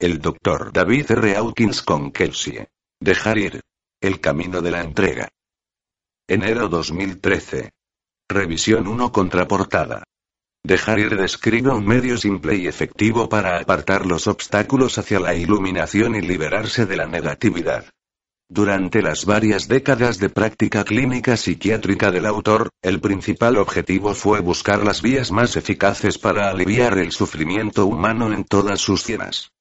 El Dr. David R. Hawkins con Kelsey. Dejar ir. El camino de la entrega. Enero 2013. Revisión 1 contraportada. Dejar ir describe un medio simple y efectivo para apartar los obstáculos hacia la iluminación y liberarse de la negatividad. Durante las varias décadas de práctica clínica psiquiátrica del autor, el principal objetivo fue buscar las vías más eficaces para aliviar el sufrimiento humano en todas sus cienas.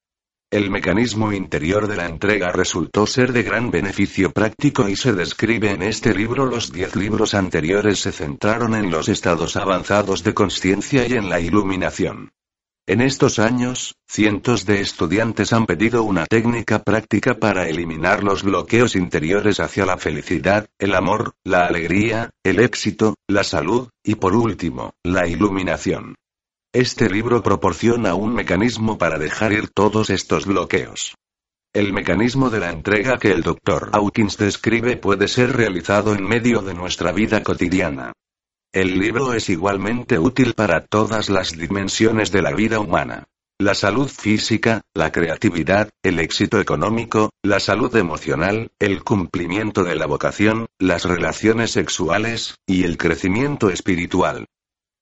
El mecanismo interior de la entrega resultó ser de gran beneficio práctico y se describe en este libro. Los diez libros anteriores se centraron en los estados avanzados de conciencia y en la iluminación. En estos años, cientos de estudiantes han pedido una técnica práctica para eliminar los bloqueos interiores hacia la felicidad, el amor, la alegría, el éxito, la salud, y por último, la iluminación. Este libro proporciona un mecanismo para dejar ir todos estos bloqueos. El mecanismo de la entrega que el Dr. Hawkins describe puede ser realizado en medio de nuestra vida cotidiana. El libro es igualmente útil para todas las dimensiones de la vida humana. La salud física, la creatividad, el éxito económico, la salud emocional, el cumplimiento de la vocación, las relaciones sexuales, y el crecimiento espiritual.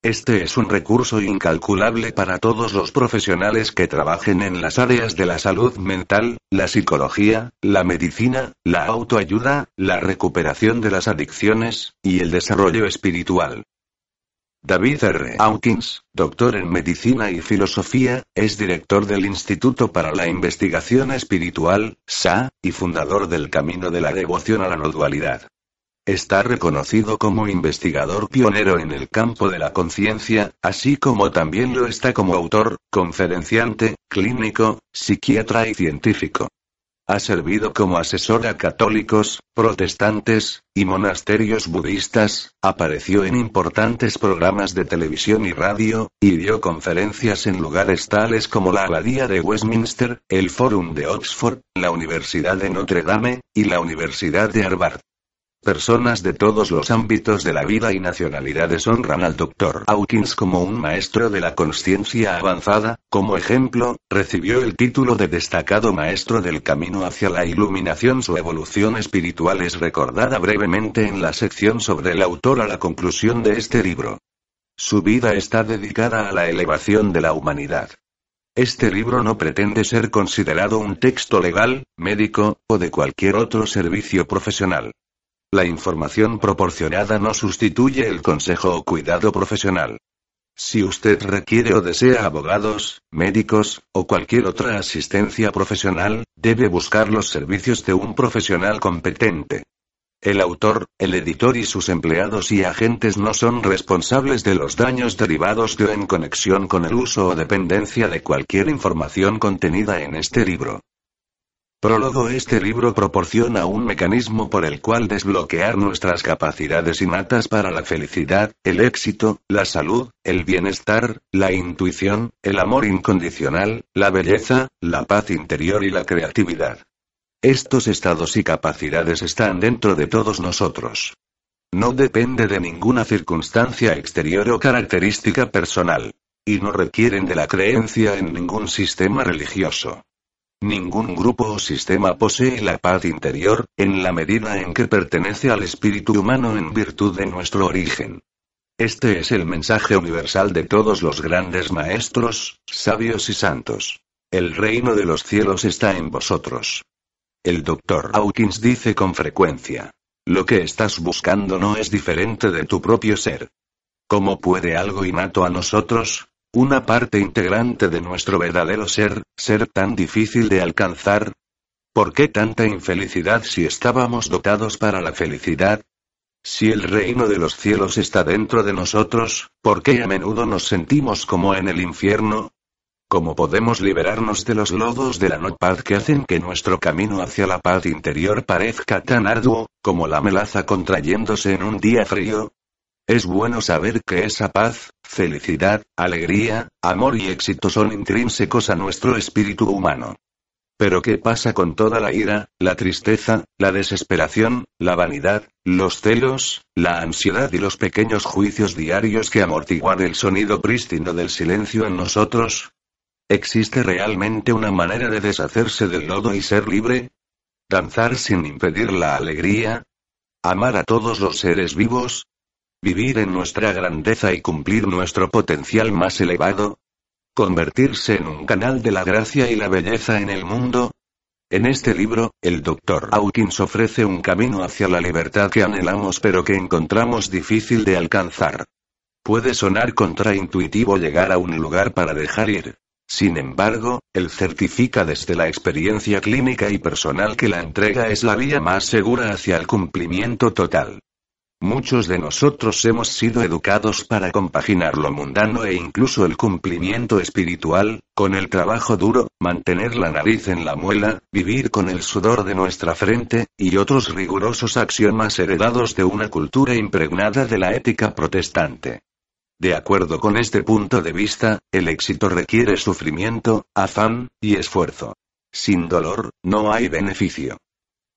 Este es un recurso incalculable para todos los profesionales que trabajen en las áreas de la salud mental, la psicología, la medicina, la autoayuda, la recuperación de las adicciones, y el desarrollo espiritual. David R. Hawkins, doctor en medicina y filosofía, es director del Instituto para la Investigación Espiritual, SA, y fundador del Camino de la Devoción a la No Dualidad. Está reconocido como investigador pionero en el campo de la conciencia, así como también lo está como autor, conferenciante, clínico, psiquiatra y científico. Ha servido como asesor a católicos, protestantes, y monasterios budistas, apareció en importantes programas de televisión y radio, y dio conferencias en lugares tales como la Abadía de Westminster, el Fórum de Oxford, la Universidad de Notre Dame, y la Universidad de Harvard. Personas de todos los ámbitos de la vida y nacionalidades honran al Dr. Hawkins como un maestro de la conciencia avanzada, como ejemplo, recibió el título de destacado maestro del camino hacia la iluminación. Su evolución espiritual es recordada brevemente en la sección sobre el autor a la conclusión de este libro. Su vida está dedicada a la elevación de la humanidad. Este libro no pretende ser considerado un texto legal, médico, o de cualquier otro servicio profesional. La información proporcionada no sustituye el consejo o cuidado profesional. Si usted requiere o desea abogados, médicos, o cualquier otra asistencia profesional, debe buscar los servicios de un profesional competente. El autor, el editor y sus empleados y agentes no son responsables de los daños derivados de o en conexión con el uso o dependencia de cualquier información contenida en este libro. Prólogo Este libro proporciona un mecanismo por el cual desbloquear nuestras capacidades innatas para la felicidad, el éxito, la salud, el bienestar, la intuición, el amor incondicional, la belleza, la paz interior y la creatividad. Estos estados y capacidades están dentro de todos nosotros. No depende de ninguna circunstancia exterior o característica personal. Y no requieren de la creencia en ningún sistema religioso. Ningún grupo o sistema posee la paz interior, en la medida en que pertenece al espíritu humano en virtud de nuestro origen. Este es el mensaje universal de todos los grandes maestros, sabios y santos. El reino de los cielos está en vosotros. El doctor Hawkins dice con frecuencia. Lo que estás buscando no es diferente de tu propio ser. ¿Cómo puede algo innato a nosotros, una parte integrante de nuestro verdadero ser, ser tan difícil de alcanzar. ¿Por qué tanta infelicidad si estábamos dotados para la felicidad? Si el reino de los cielos está dentro de nosotros, ¿por qué a menudo nos sentimos como en el infierno? ¿Cómo podemos liberarnos de los lodos de la no paz que hacen que nuestro camino hacia la paz interior parezca tan arduo, como la melaza contrayéndose en un día frío? Es bueno saber que esa paz, felicidad, alegría, amor y éxito son intrínsecos a nuestro espíritu humano. Pero ¿qué pasa con toda la ira, la tristeza, la desesperación, la vanidad, los celos, la ansiedad y los pequeños juicios diarios que amortiguan el sonido prístino del silencio en nosotros? ¿Existe realmente una manera de deshacerse del lodo y ser libre? ¿Danzar sin impedir la alegría? ¿Amar a todos los seres vivos? ¿Vivir en nuestra grandeza y cumplir nuestro potencial más elevado? ¿Convertirse en un canal de la gracia y la belleza en el mundo? En este libro, el Dr. Hawkins ofrece un camino hacia la libertad que anhelamos pero que encontramos difícil de alcanzar. Puede sonar contraintuitivo llegar a un lugar para dejar ir. Sin embargo, él certifica desde la experiencia clínica y personal que la entrega es la vía más segura hacia el cumplimiento total. Muchos de nosotros hemos sido educados para compaginar lo mundano e incluso el cumplimiento espiritual, con el trabajo duro, mantener la nariz en la muela, vivir con el sudor de nuestra frente, y otros rigurosos axiomas heredados de una cultura impregnada de la ética protestante. De acuerdo con este punto de vista, el éxito requiere sufrimiento, afán, y esfuerzo. Sin dolor, no hay beneficio.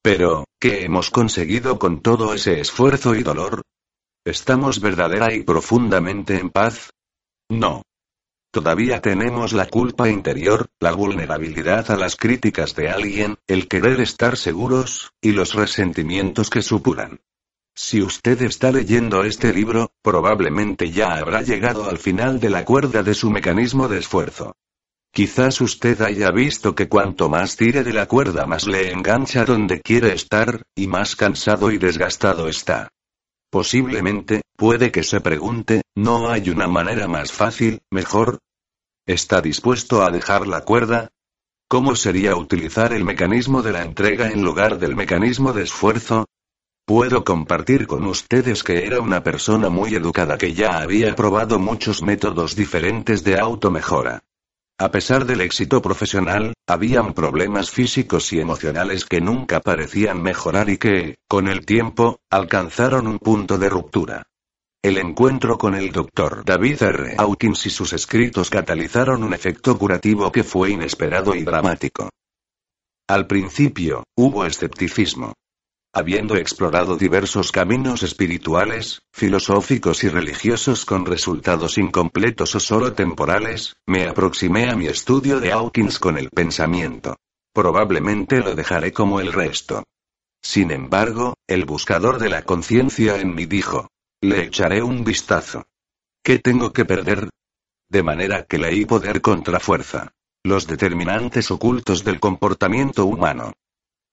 Pero, ¿qué hemos conseguido con todo ese esfuerzo y dolor? ¿Estamos verdadera y profundamente en paz? No. Todavía tenemos la culpa interior, la vulnerabilidad a las críticas de alguien, el querer estar seguros, y los resentimientos que supuran. Si usted está leyendo este libro, probablemente ya habrá llegado al final de la cuerda de su mecanismo de esfuerzo. Quizás usted haya visto que cuanto más tire de la cuerda más le engancha donde quiere estar, y más cansado y desgastado está. Posiblemente, puede que se pregunte, ¿no hay una manera más fácil, mejor? ¿Está dispuesto a dejar la cuerda? ¿Cómo sería utilizar el mecanismo de la entrega en lugar del mecanismo de esfuerzo? Puedo compartir con ustedes que era una persona muy educada que ya había probado muchos métodos diferentes de automejora. A pesar del éxito profesional, habían problemas físicos y emocionales que nunca parecían mejorar y que, con el tiempo, alcanzaron un punto de ruptura. El encuentro con el Dr. David R. Hawkins y sus escritos catalizaron un efecto curativo que fue inesperado y dramático. Al principio, hubo escepticismo. Habiendo explorado diversos caminos espirituales, filosóficos y religiosos con resultados incompletos o solo temporales, me aproximé a mi estudio de Hawkins con el pensamiento. Probablemente lo dejaré como el resto. Sin embargo, el buscador de la conciencia en mí dijo, le echaré un vistazo. ¿Qué tengo que perder? De manera que leí poder contra fuerza. Los determinantes ocultos del comportamiento humano.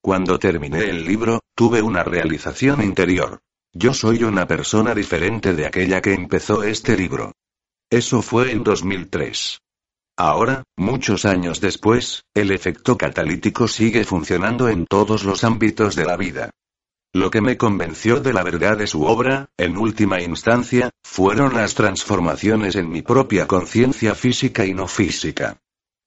Cuando terminé el libro, tuve una realización interior. Yo soy una persona diferente de aquella que empezó este libro. Eso fue en 2003. Ahora, muchos años después, el efecto catalítico sigue funcionando en todos los ámbitos de la vida. Lo que me convenció de la verdad de su obra, en última instancia, fueron las transformaciones en mi propia conciencia física y no física.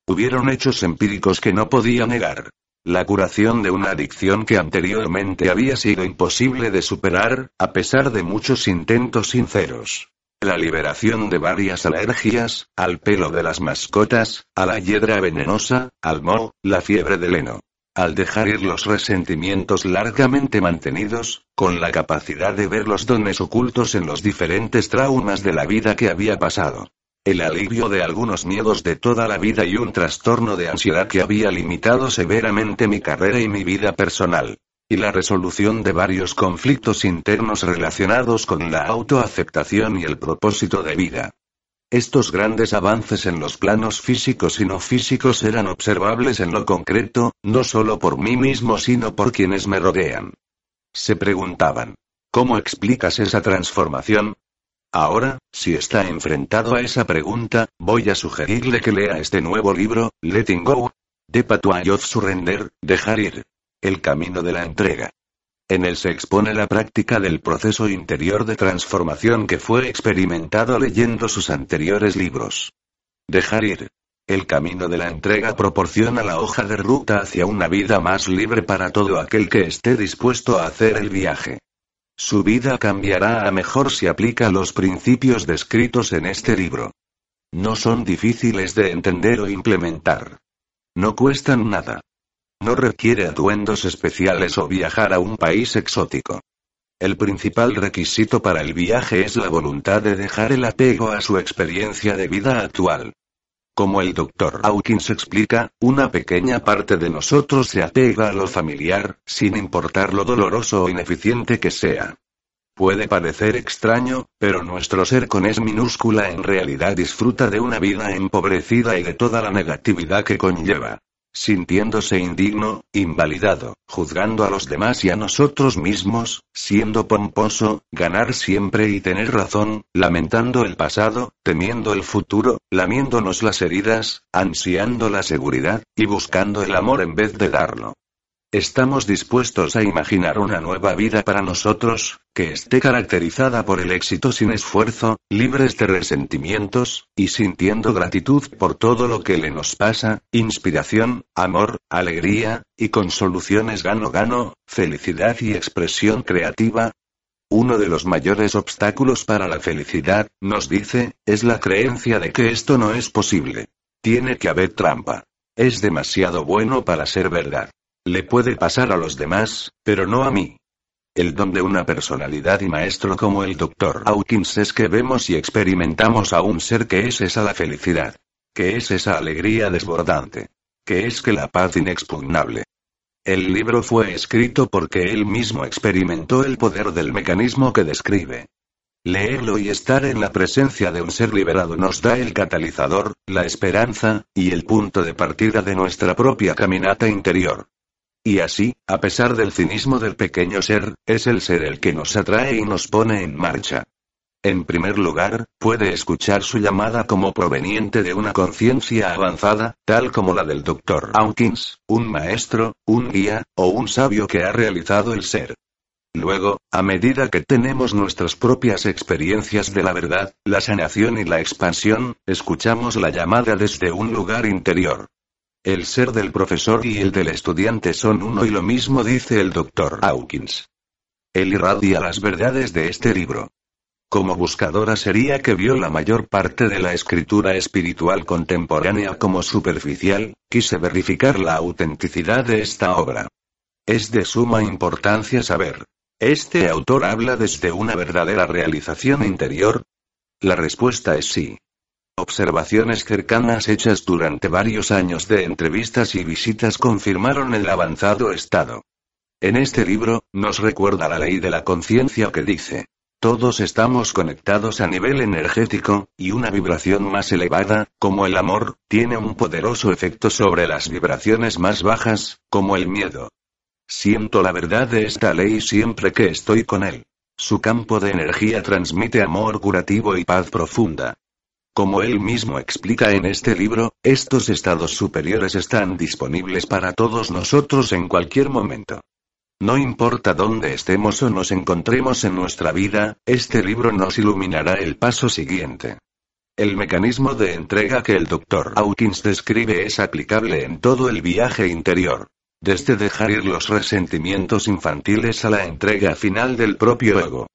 Hubieron hechos empíricos que no podía negar. La curación de una adicción que anteriormente había sido imposible de superar, a pesar de muchos intentos sinceros. La liberación de varias alergias, al pelo de las mascotas, a la hiedra venenosa, al moho, la fiebre del heno. Al dejar ir los resentimientos largamente mantenidos, con la capacidad de ver los dones ocultos en los diferentes traumas de la vida que había pasado el alivio de algunos miedos de toda la vida y un trastorno de ansiedad que había limitado severamente mi carrera y mi vida personal. Y la resolución de varios conflictos internos relacionados con la autoaceptación y el propósito de vida. Estos grandes avances en los planos físicos y no físicos eran observables en lo concreto, no solo por mí mismo sino por quienes me rodean. Se preguntaban, ¿cómo explicas esa transformación? Ahora, si está enfrentado a esa pregunta, voy a sugerirle que lea este nuevo libro, Letting Go. De of Surrender, Dejar Ir. El camino de la entrega. En él se expone la práctica del proceso interior de transformación que fue experimentado leyendo sus anteriores libros. Dejar ir. El camino de la entrega proporciona la hoja de ruta hacia una vida más libre para todo aquel que esté dispuesto a hacer el viaje. Su vida cambiará a mejor si aplica los principios descritos en este libro. No son difíciles de entender o implementar. No cuestan nada. No requiere atuendos especiales o viajar a un país exótico. El principal requisito para el viaje es la voluntad de dejar el apego a su experiencia de vida actual. Como el Dr. Hawkins explica, una pequeña parte de nosotros se apega a lo familiar, sin importar lo doloroso o ineficiente que sea. Puede parecer extraño, pero nuestro ser con es minúscula en realidad disfruta de una vida empobrecida y de toda la negatividad que conlleva sintiéndose indigno, invalidado, juzgando a los demás y a nosotros mismos, siendo pomposo, ganar siempre y tener razón, lamentando el pasado, temiendo el futuro, lamiéndonos las heridas, ansiando la seguridad, y buscando el amor en vez de darlo. Estamos dispuestos a imaginar una nueva vida para nosotros, que esté caracterizada por el éxito sin esfuerzo, libres de resentimientos, y sintiendo gratitud por todo lo que le nos pasa, inspiración, amor, alegría, y con soluciones gano-gano, felicidad y expresión creativa. Uno de los mayores obstáculos para la felicidad, nos dice, es la creencia de que esto no es posible. Tiene que haber trampa. Es demasiado bueno para ser verdad. Le puede pasar a los demás, pero no a mí. El don de una personalidad y maestro como el Dr. Hawkins es que vemos y experimentamos a un ser que es esa la felicidad. Que es esa alegría desbordante. Que es que la paz inexpugnable. El libro fue escrito porque él mismo experimentó el poder del mecanismo que describe. Leerlo y estar en la presencia de un ser liberado nos da el catalizador, la esperanza, y el punto de partida de nuestra propia caminata interior. Y así, a pesar del cinismo del pequeño ser, es el ser el que nos atrae y nos pone en marcha. En primer lugar, puede escuchar su llamada como proveniente de una conciencia avanzada, tal como la del Dr. Hawkins, un maestro, un guía, o un sabio que ha realizado el ser. Luego, a medida que tenemos nuestras propias experiencias de la verdad, la sanación y la expansión, escuchamos la llamada desde un lugar interior. El ser del profesor y el del estudiante son uno y lo mismo, dice el Dr. Hawkins. Él irradia las verdades de este libro. Como buscadora sería que vio la mayor parte de la escritura espiritual contemporánea como superficial, quise verificar la autenticidad de esta obra. Es de suma importancia saber. ¿Este autor habla desde una verdadera realización interior? La respuesta es sí. Observaciones cercanas hechas durante varios años de entrevistas y visitas confirmaron el avanzado estado. En este libro, nos recuerda la ley de la conciencia que dice, todos estamos conectados a nivel energético, y una vibración más elevada, como el amor, tiene un poderoso efecto sobre las vibraciones más bajas, como el miedo. Siento la verdad de esta ley siempre que estoy con él. Su campo de energía transmite amor curativo y paz profunda. Como él mismo explica en este libro, estos estados superiores están disponibles para todos nosotros en cualquier momento. No importa dónde estemos o nos encontremos en nuestra vida, este libro nos iluminará el paso siguiente. El mecanismo de entrega que el Dr. Hawkins describe es aplicable en todo el viaje interior. Desde dejar ir los resentimientos infantiles a la entrega final del propio ego.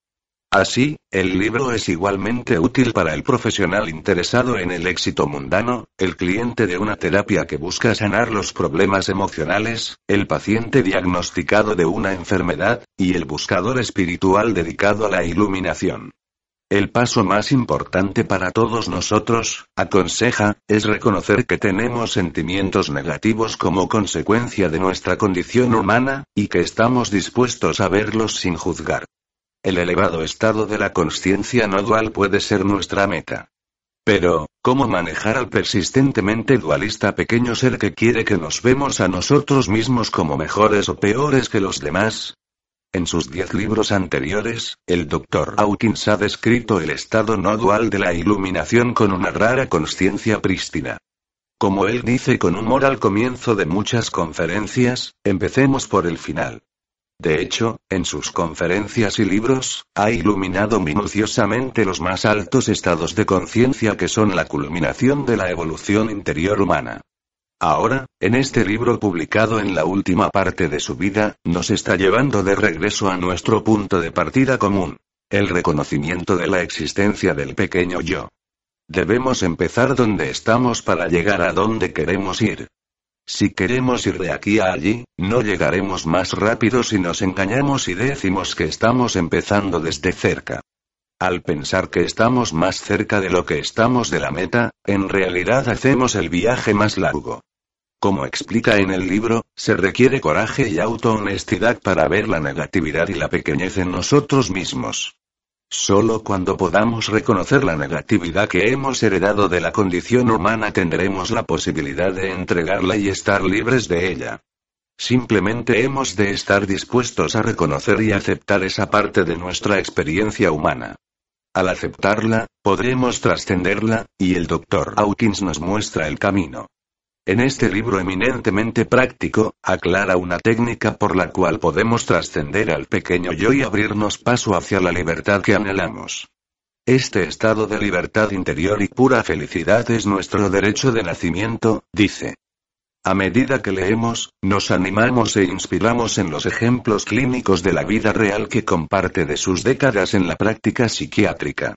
Así, el libro es igualmente útil para el profesional interesado en el éxito mundano, el cliente de una terapia que busca sanar los problemas emocionales, el paciente diagnosticado de una enfermedad, y el buscador espiritual dedicado a la iluminación. El paso más importante para todos nosotros, aconseja, es reconocer que tenemos sentimientos negativos como consecuencia de nuestra condición humana, y que estamos dispuestos a verlos sin juzgar. El elevado estado de la conciencia no dual puede ser nuestra meta. Pero, ¿cómo manejar al persistentemente dualista pequeño ser que quiere que nos vemos a nosotros mismos como mejores o peores que los demás? En sus diez libros anteriores, el Dr. Hawkins ha descrito el estado no dual de la iluminación con una rara conciencia prístina. Como él dice con humor al comienzo de muchas conferencias, empecemos por el final. De hecho, en sus conferencias y libros, ha iluminado minuciosamente los más altos estados de conciencia que son la culminación de la evolución interior humana. Ahora, en este libro publicado en la última parte de su vida, nos está llevando de regreso a nuestro punto de partida común. El reconocimiento de la existencia del pequeño yo. Debemos empezar donde estamos para llegar a donde queremos ir. Si queremos ir de aquí a allí, no llegaremos más rápido si nos engañamos y decimos que estamos empezando desde cerca. Al pensar que estamos más cerca de lo que estamos de la meta, en realidad hacemos el viaje más largo. Como explica en el libro, se requiere coraje y autohonestidad para ver la negatividad y la pequeñez en nosotros mismos. Solo cuando podamos reconocer la negatividad que hemos heredado de la condición humana tendremos la posibilidad de entregarla y estar libres de ella. Simplemente hemos de estar dispuestos a reconocer y aceptar esa parte de nuestra experiencia humana. Al aceptarla, podremos trascenderla, y el Dr. Hawkins nos muestra el camino. En este libro eminentemente práctico, aclara una técnica por la cual podemos trascender al pequeño yo y abrirnos paso hacia la libertad que anhelamos. Este estado de libertad interior y pura felicidad es nuestro derecho de nacimiento, dice. A medida que leemos, nos animamos e inspiramos en los ejemplos clínicos de la vida real que comparte de sus décadas en la práctica psiquiátrica.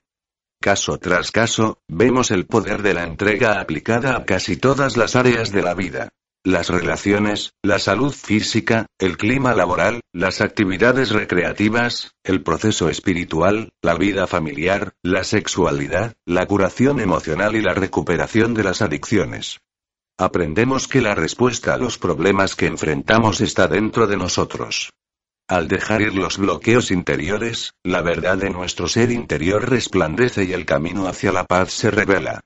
Caso tras caso, vemos el poder de la entrega aplicada a casi todas las áreas de la vida. Las relaciones, la salud física, el clima laboral, las actividades recreativas, el proceso espiritual, la vida familiar, la sexualidad, la curación emocional y la recuperación de las adicciones. Aprendemos que la respuesta a los problemas que enfrentamos está dentro de nosotros. Al dejar ir los bloqueos interiores, la verdad de nuestro ser interior resplandece y el camino hacia la paz se revela.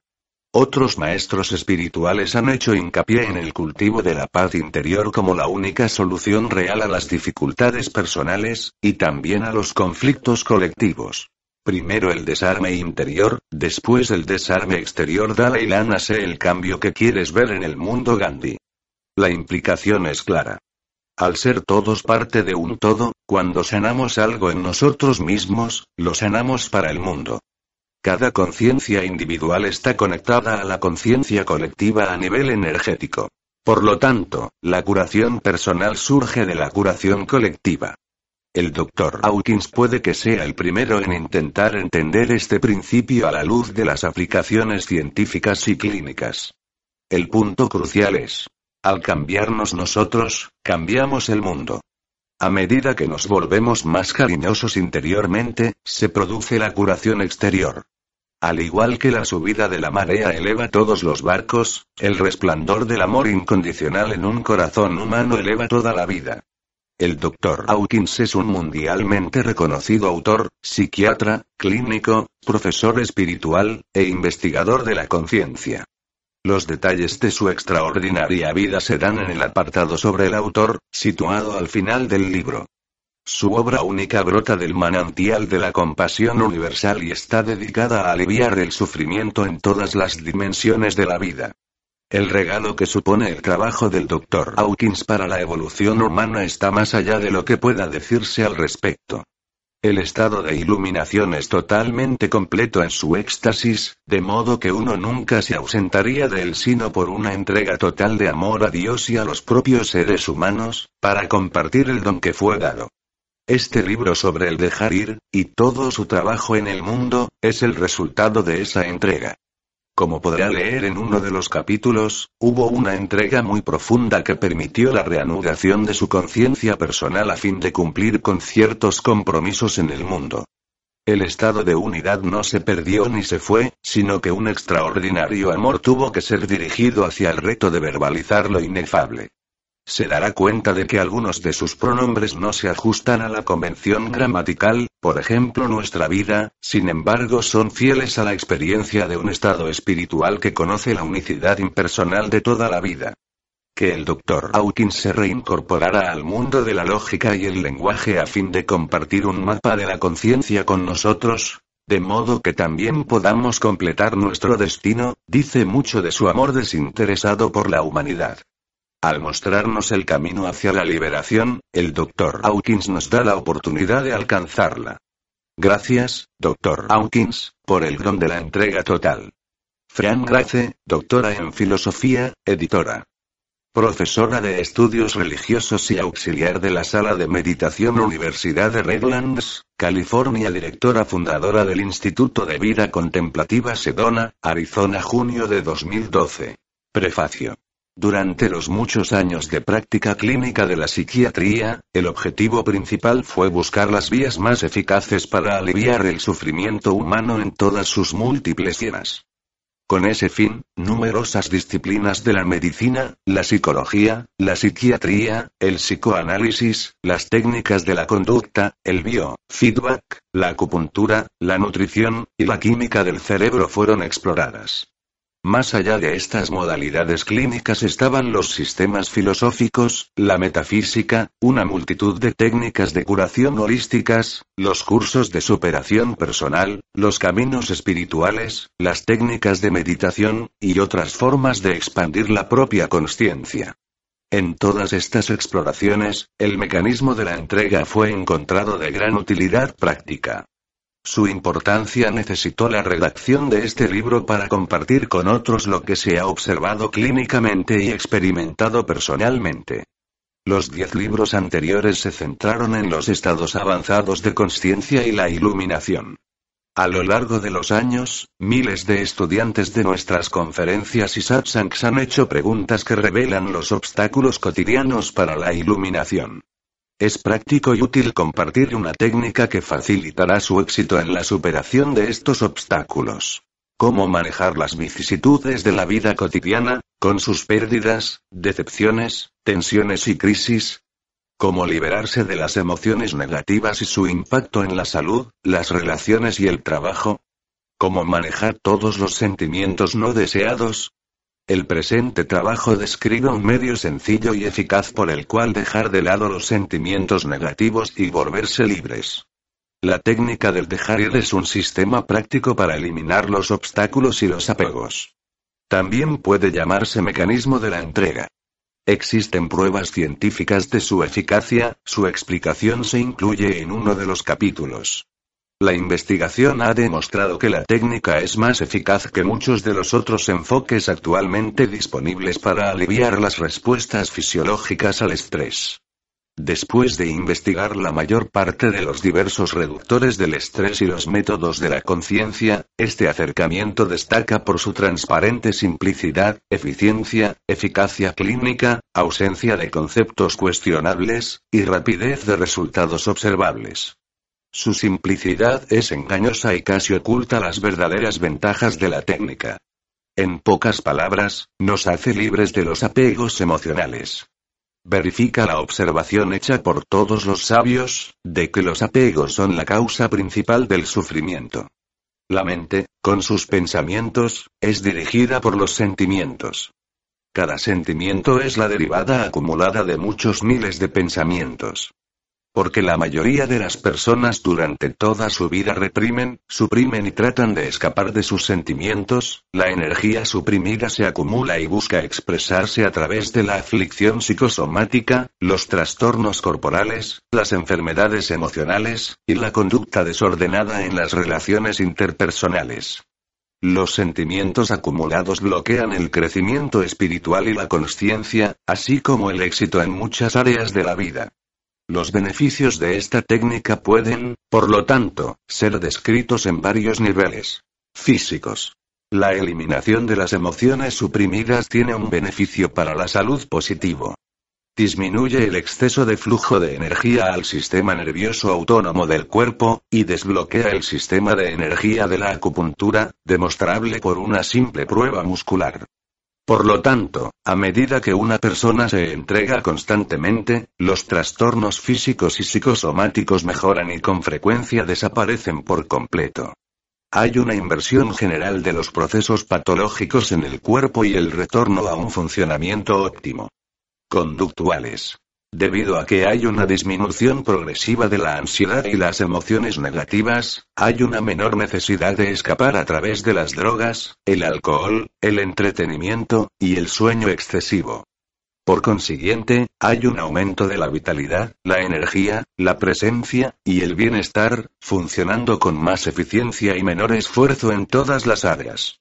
Otros maestros espirituales han hecho hincapié en el cultivo de la paz interior como la única solución real a las dificultades personales, y también a los conflictos colectivos. Primero el desarme interior, después el desarme exterior. Dalai Lama sé el cambio que quieres ver en el mundo Gandhi. La implicación es clara. Al ser todos parte de un todo, cuando sanamos algo en nosotros mismos, lo sanamos para el mundo. Cada conciencia individual está conectada a la conciencia colectiva a nivel energético. Por lo tanto, la curación personal surge de la curación colectiva. El Dr. Hawkins puede que sea el primero en intentar entender este principio a la luz de las aplicaciones científicas y clínicas. El punto crucial es, al cambiarnos nosotros, cambiamos el mundo. A medida que nos volvemos más cariñosos interiormente, se produce la curación exterior. Al igual que la subida de la marea eleva todos los barcos, el resplandor del amor incondicional en un corazón humano eleva toda la vida. El Dr. Hawkins es un mundialmente reconocido autor, psiquiatra, clínico, profesor espiritual, e investigador de la conciencia. Los detalles de su extraordinaria vida se dan en el apartado sobre el autor, situado al final del libro. Su obra única brota del manantial de la compasión universal y está dedicada a aliviar el sufrimiento en todas las dimensiones de la vida. El regalo que supone el trabajo del Dr. Hawkins para la evolución humana está más allá de lo que pueda decirse al respecto. El estado de iluminación es totalmente completo en su éxtasis, de modo que uno nunca se ausentaría de él sino por una entrega total de amor a Dios y a los propios seres humanos, para compartir el don que fue dado. Este libro sobre el dejar ir, y todo su trabajo en el mundo, es el resultado de esa entrega. Como podrá leer en uno de los capítulos, hubo una entrega muy profunda que permitió la reanudación de su conciencia personal a fin de cumplir con ciertos compromisos en el mundo. El estado de unidad no se perdió ni se fue, sino que un extraordinario amor tuvo que ser dirigido hacia el reto de verbalizar lo inefable. Se dará cuenta de que algunos de sus pronombres no se ajustan a la convención gramatical, por ejemplo nuestra vida, sin embargo son fieles a la experiencia de un estado espiritual que conoce la unicidad impersonal de toda la vida. Que el Dr. Hawkins se reincorporara al mundo de la lógica y el lenguaje a fin de compartir un mapa de la conciencia con nosotros, de modo que también podamos completar nuestro destino, dice mucho de su amor desinteresado por la humanidad. Al mostrarnos el camino hacia la liberación, el Dr. Hawkins nos da la oportunidad de alcanzarla. Gracias, Dr. Hawkins, por el don de la entrega total. Fran Grace, doctora en filosofía, editora. Profesora de estudios religiosos y auxiliar de la Sala de Meditación Universidad de Redlands, California, directora fundadora del Instituto de Vida Contemplativa Sedona, Arizona, junio de 2012. Prefacio. Durante los muchos años de práctica clínica de la psiquiatría, el objetivo principal fue buscar las vías más eficaces para aliviar el sufrimiento humano en todas sus múltiples llenas. Con ese fin, numerosas disciplinas de la medicina, la psicología, la psiquiatría, el psicoanálisis, las técnicas de la conducta, el biofeedback, la acupuntura, la nutrición, y la química del cerebro fueron exploradas. Más allá de estas modalidades clínicas estaban los sistemas filosóficos, la metafísica, una multitud de técnicas de curación holísticas, los cursos de superación personal, los caminos espirituales, las técnicas de meditación, y otras formas de expandir la propia conciencia. En todas estas exploraciones, el mecanismo de la entrega fue encontrado de gran utilidad práctica. Su importancia necesitó la redacción de este libro para compartir con otros lo que se ha observado clínicamente y experimentado personalmente. Los diez libros anteriores se centraron en los estados avanzados de conciencia y la iluminación. A lo largo de los años, miles de estudiantes de nuestras conferencias y satsangs han hecho preguntas que revelan los obstáculos cotidianos para la iluminación. Es práctico y útil compartir una técnica que facilitará su éxito en la superación de estos obstáculos. Cómo manejar las vicisitudes de la vida cotidiana, con sus pérdidas, decepciones, tensiones y crisis. Cómo liberarse de las emociones negativas y su impacto en la salud, las relaciones y el trabajo. Cómo manejar todos los sentimientos no deseados, el presente trabajo describe un medio sencillo y eficaz por el cual dejar de lado los sentimientos negativos y volverse libres. La técnica del dejar ir es un sistema práctico para eliminar los obstáculos y los apegos. También puede llamarse mecanismo de la entrega. Existen pruebas científicas de su eficacia, su explicación se incluye en uno de los capítulos. La investigación ha demostrado que la técnica es más eficaz que muchos de los otros enfoques actualmente disponibles para aliviar las respuestas fisiológicas al estrés. Después de investigar la mayor parte de los diversos reductores del estrés y los métodos de la conciencia, este acercamiento destaca por su transparente simplicidad, eficiencia, eficacia clínica, ausencia de conceptos cuestionables, y rapidez de resultados observables. Su simplicidad es engañosa y casi oculta las verdaderas ventajas de la técnica. En pocas palabras, nos hace libres de los apegos emocionales. Verifica la observación hecha por todos los sabios, de que los apegos son la causa principal del sufrimiento. La mente, con sus pensamientos, es dirigida por los sentimientos. Cada sentimiento es la derivada acumulada de muchos miles de pensamientos. Porque la mayoría de las personas durante toda su vida reprimen, suprimen y tratan de escapar de sus sentimientos, la energía suprimida se acumula y busca expresarse a través de la aflicción psicosomática, los trastornos corporales, las enfermedades emocionales, y la conducta desordenada en las relaciones interpersonales. Los sentimientos acumulados bloquean el crecimiento espiritual y la conciencia, así como el éxito en muchas áreas de la vida. Los beneficios de esta técnica pueden, por lo tanto, ser descritos en varios niveles físicos. La eliminación de las emociones suprimidas tiene un beneficio para la salud positivo. Disminuye el exceso de flujo de energía al sistema nervioso autónomo del cuerpo, y desbloquea el sistema de energía de la acupuntura, demostrable por una simple prueba muscular. Por lo tanto, a medida que una persona se entrega constantemente, los trastornos físicos y psicosomáticos mejoran y con frecuencia desaparecen por completo. Hay una inversión general de los procesos patológicos en el cuerpo y el retorno a un funcionamiento óptimo. Conductuales. Debido a que hay una disminución progresiva de la ansiedad y las emociones negativas, hay una menor necesidad de escapar a través de las drogas, el alcohol, el entretenimiento, y el sueño excesivo. Por consiguiente, hay un aumento de la vitalidad, la energía, la presencia, y el bienestar, funcionando con más eficiencia y menor esfuerzo en todas las áreas.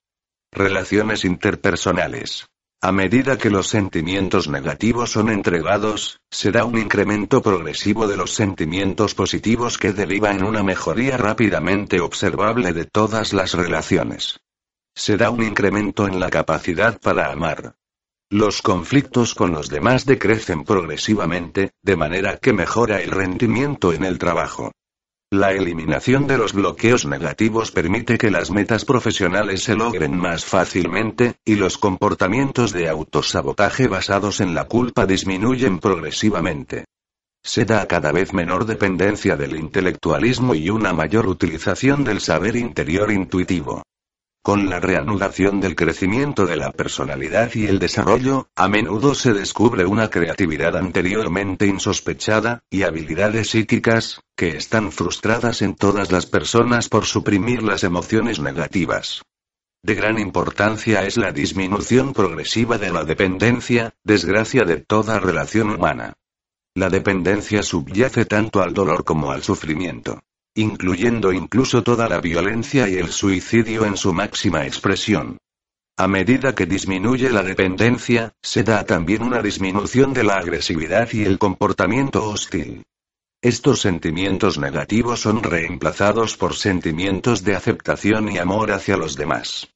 Relaciones interpersonales. A medida que los sentimientos negativos son entregados, se da un incremento progresivo de los sentimientos positivos que deriva en una mejoría rápidamente observable de todas las relaciones. Se da un incremento en la capacidad para amar. Los conflictos con los demás decrecen progresivamente, de manera que mejora el rendimiento en el trabajo. La eliminación de los bloqueos negativos permite que las metas profesionales se logren más fácilmente, y los comportamientos de autosabotaje basados en la culpa disminuyen progresivamente. Se da cada vez menor dependencia del intelectualismo y una mayor utilización del saber interior intuitivo. Con la reanudación del crecimiento de la personalidad y el desarrollo, a menudo se descubre una creatividad anteriormente insospechada, y habilidades psíquicas, que están frustradas en todas las personas por suprimir las emociones negativas. De gran importancia es la disminución progresiva de la dependencia, desgracia de toda relación humana. La dependencia subyace tanto al dolor como al sufrimiento incluyendo incluso toda la violencia y el suicidio en su máxima expresión. A medida que disminuye la dependencia, se da también una disminución de la agresividad y el comportamiento hostil. Estos sentimientos negativos son reemplazados por sentimientos de aceptación y amor hacia los demás.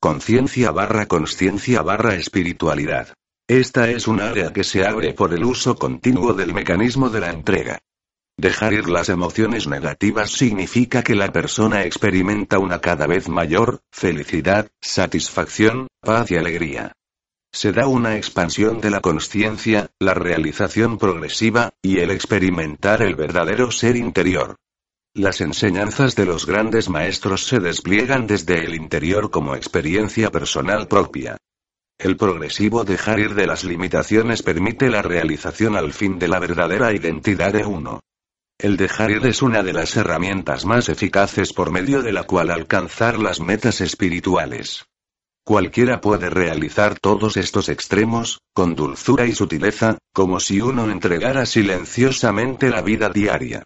Conciencia barra conciencia barra espiritualidad. Esta es un área que se abre por el uso continuo del mecanismo de la entrega. Dejar ir las emociones negativas significa que la persona experimenta una cada vez mayor felicidad, satisfacción, paz y alegría. Se da una expansión de la conciencia, la realización progresiva, y el experimentar el verdadero ser interior. Las enseñanzas de los grandes maestros se despliegan desde el interior como experiencia personal propia. El progresivo dejar ir de las limitaciones permite la realización al fin de la verdadera identidad de uno. El dejar ir es una de las herramientas más eficaces por medio de la cual alcanzar las metas espirituales. Cualquiera puede realizar todos estos extremos, con dulzura y sutileza, como si uno entregara silenciosamente la vida diaria.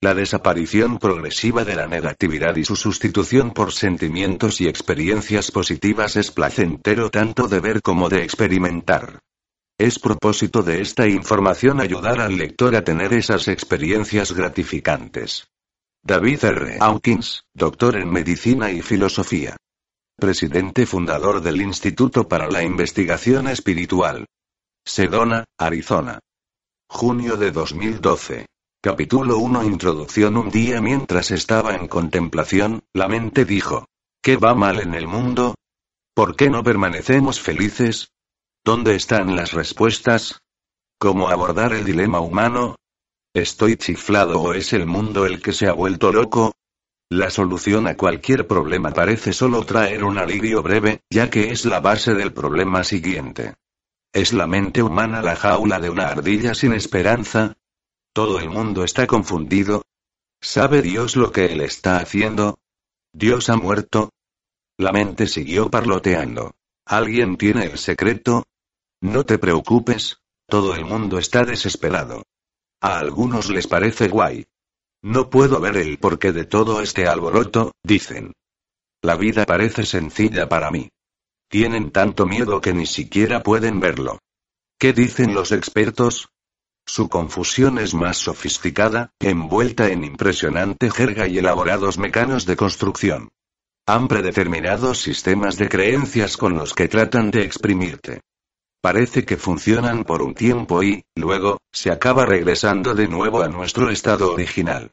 La desaparición progresiva de la negatividad y su sustitución por sentimientos y experiencias positivas es placentero tanto de ver como de experimentar. Es propósito de esta información ayudar al lector a tener esas experiencias gratificantes. David R. Hawkins, doctor en Medicina y Filosofía. Presidente fundador del Instituto para la Investigación Espiritual. Sedona, Arizona. Junio de 2012. Capítulo 1 Introducción Un día mientras estaba en contemplación, la mente dijo. ¿Qué va mal en el mundo? ¿Por qué no permanecemos felices? ¿Dónde están las respuestas? ¿Cómo abordar el dilema humano? ¿Estoy chiflado o es el mundo el que se ha vuelto loco? La solución a cualquier problema parece solo traer un alivio breve, ya que es la base del problema siguiente. ¿Es la mente humana la jaula de una ardilla sin esperanza? ¿Todo el mundo está confundido? ¿Sabe Dios lo que él está haciendo? ¿Dios ha muerto? La mente siguió parloteando. ¿Alguien tiene el secreto? No te preocupes, todo el mundo está desesperado. A algunos les parece guay. No puedo ver el porqué de todo este alboroto, dicen. La vida parece sencilla para mí. Tienen tanto miedo que ni siquiera pueden verlo. ¿Qué dicen los expertos? Su confusión es más sofisticada, envuelta en impresionante jerga y elaborados mecanos de construcción. Han predeterminados sistemas de creencias con los que tratan de exprimirte. Parece que funcionan por un tiempo y, luego, se acaba regresando de nuevo a nuestro estado original.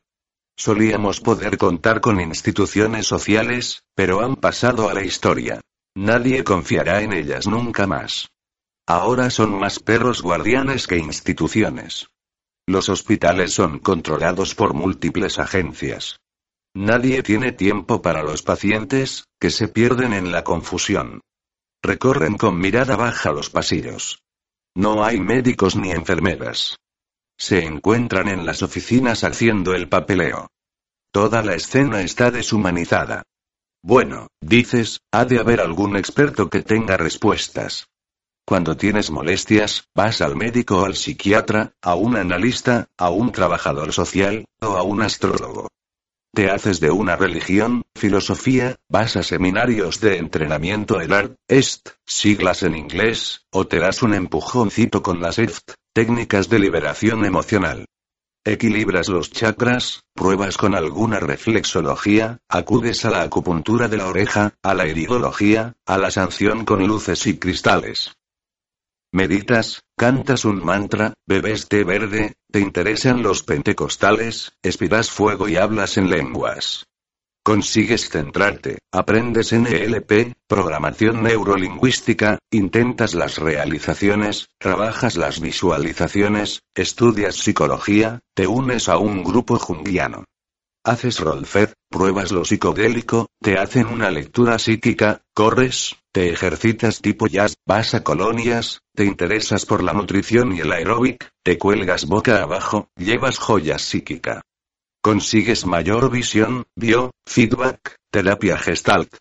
Solíamos poder contar con instituciones sociales, pero han pasado a la historia. Nadie confiará en ellas nunca más. Ahora son más perros guardianes que instituciones. Los hospitales son controlados por múltiples agencias. Nadie tiene tiempo para los pacientes, que se pierden en la confusión. Recorren con mirada baja los pasillos. No hay médicos ni enfermeras. Se encuentran en las oficinas haciendo el papeleo. Toda la escena está deshumanizada. Bueno, dices, ha de haber algún experto que tenga respuestas. Cuando tienes molestias, vas al médico o al psiquiatra, a un analista, a un trabajador social, o a un astrólogo. Te haces de una religión, filosofía, vas a seminarios de entrenamiento el ART, EST, siglas en inglés, o te das un empujoncito con las EFT, técnicas de liberación emocional. Equilibras los chakras, pruebas con alguna reflexología, acudes a la acupuntura de la oreja, a la iridología, a la sanción con luces y cristales. Meditas, cantas un mantra, bebes té verde, te interesan los pentecostales, expiras fuego y hablas en lenguas. Consigues centrarte, aprendes NLP, programación neurolingüística, intentas las realizaciones, trabajas las visualizaciones, estudias psicología, te unes a un grupo junguiano. Haces rollfed, pruebas lo psicodélico, te hacen una lectura psíquica, corres, te ejercitas tipo jazz, vas a colonias, te interesas por la nutrición y el aeróbic, te cuelgas boca abajo, llevas joyas psíquica. Consigues mayor visión, bio, feedback, terapia gestalt.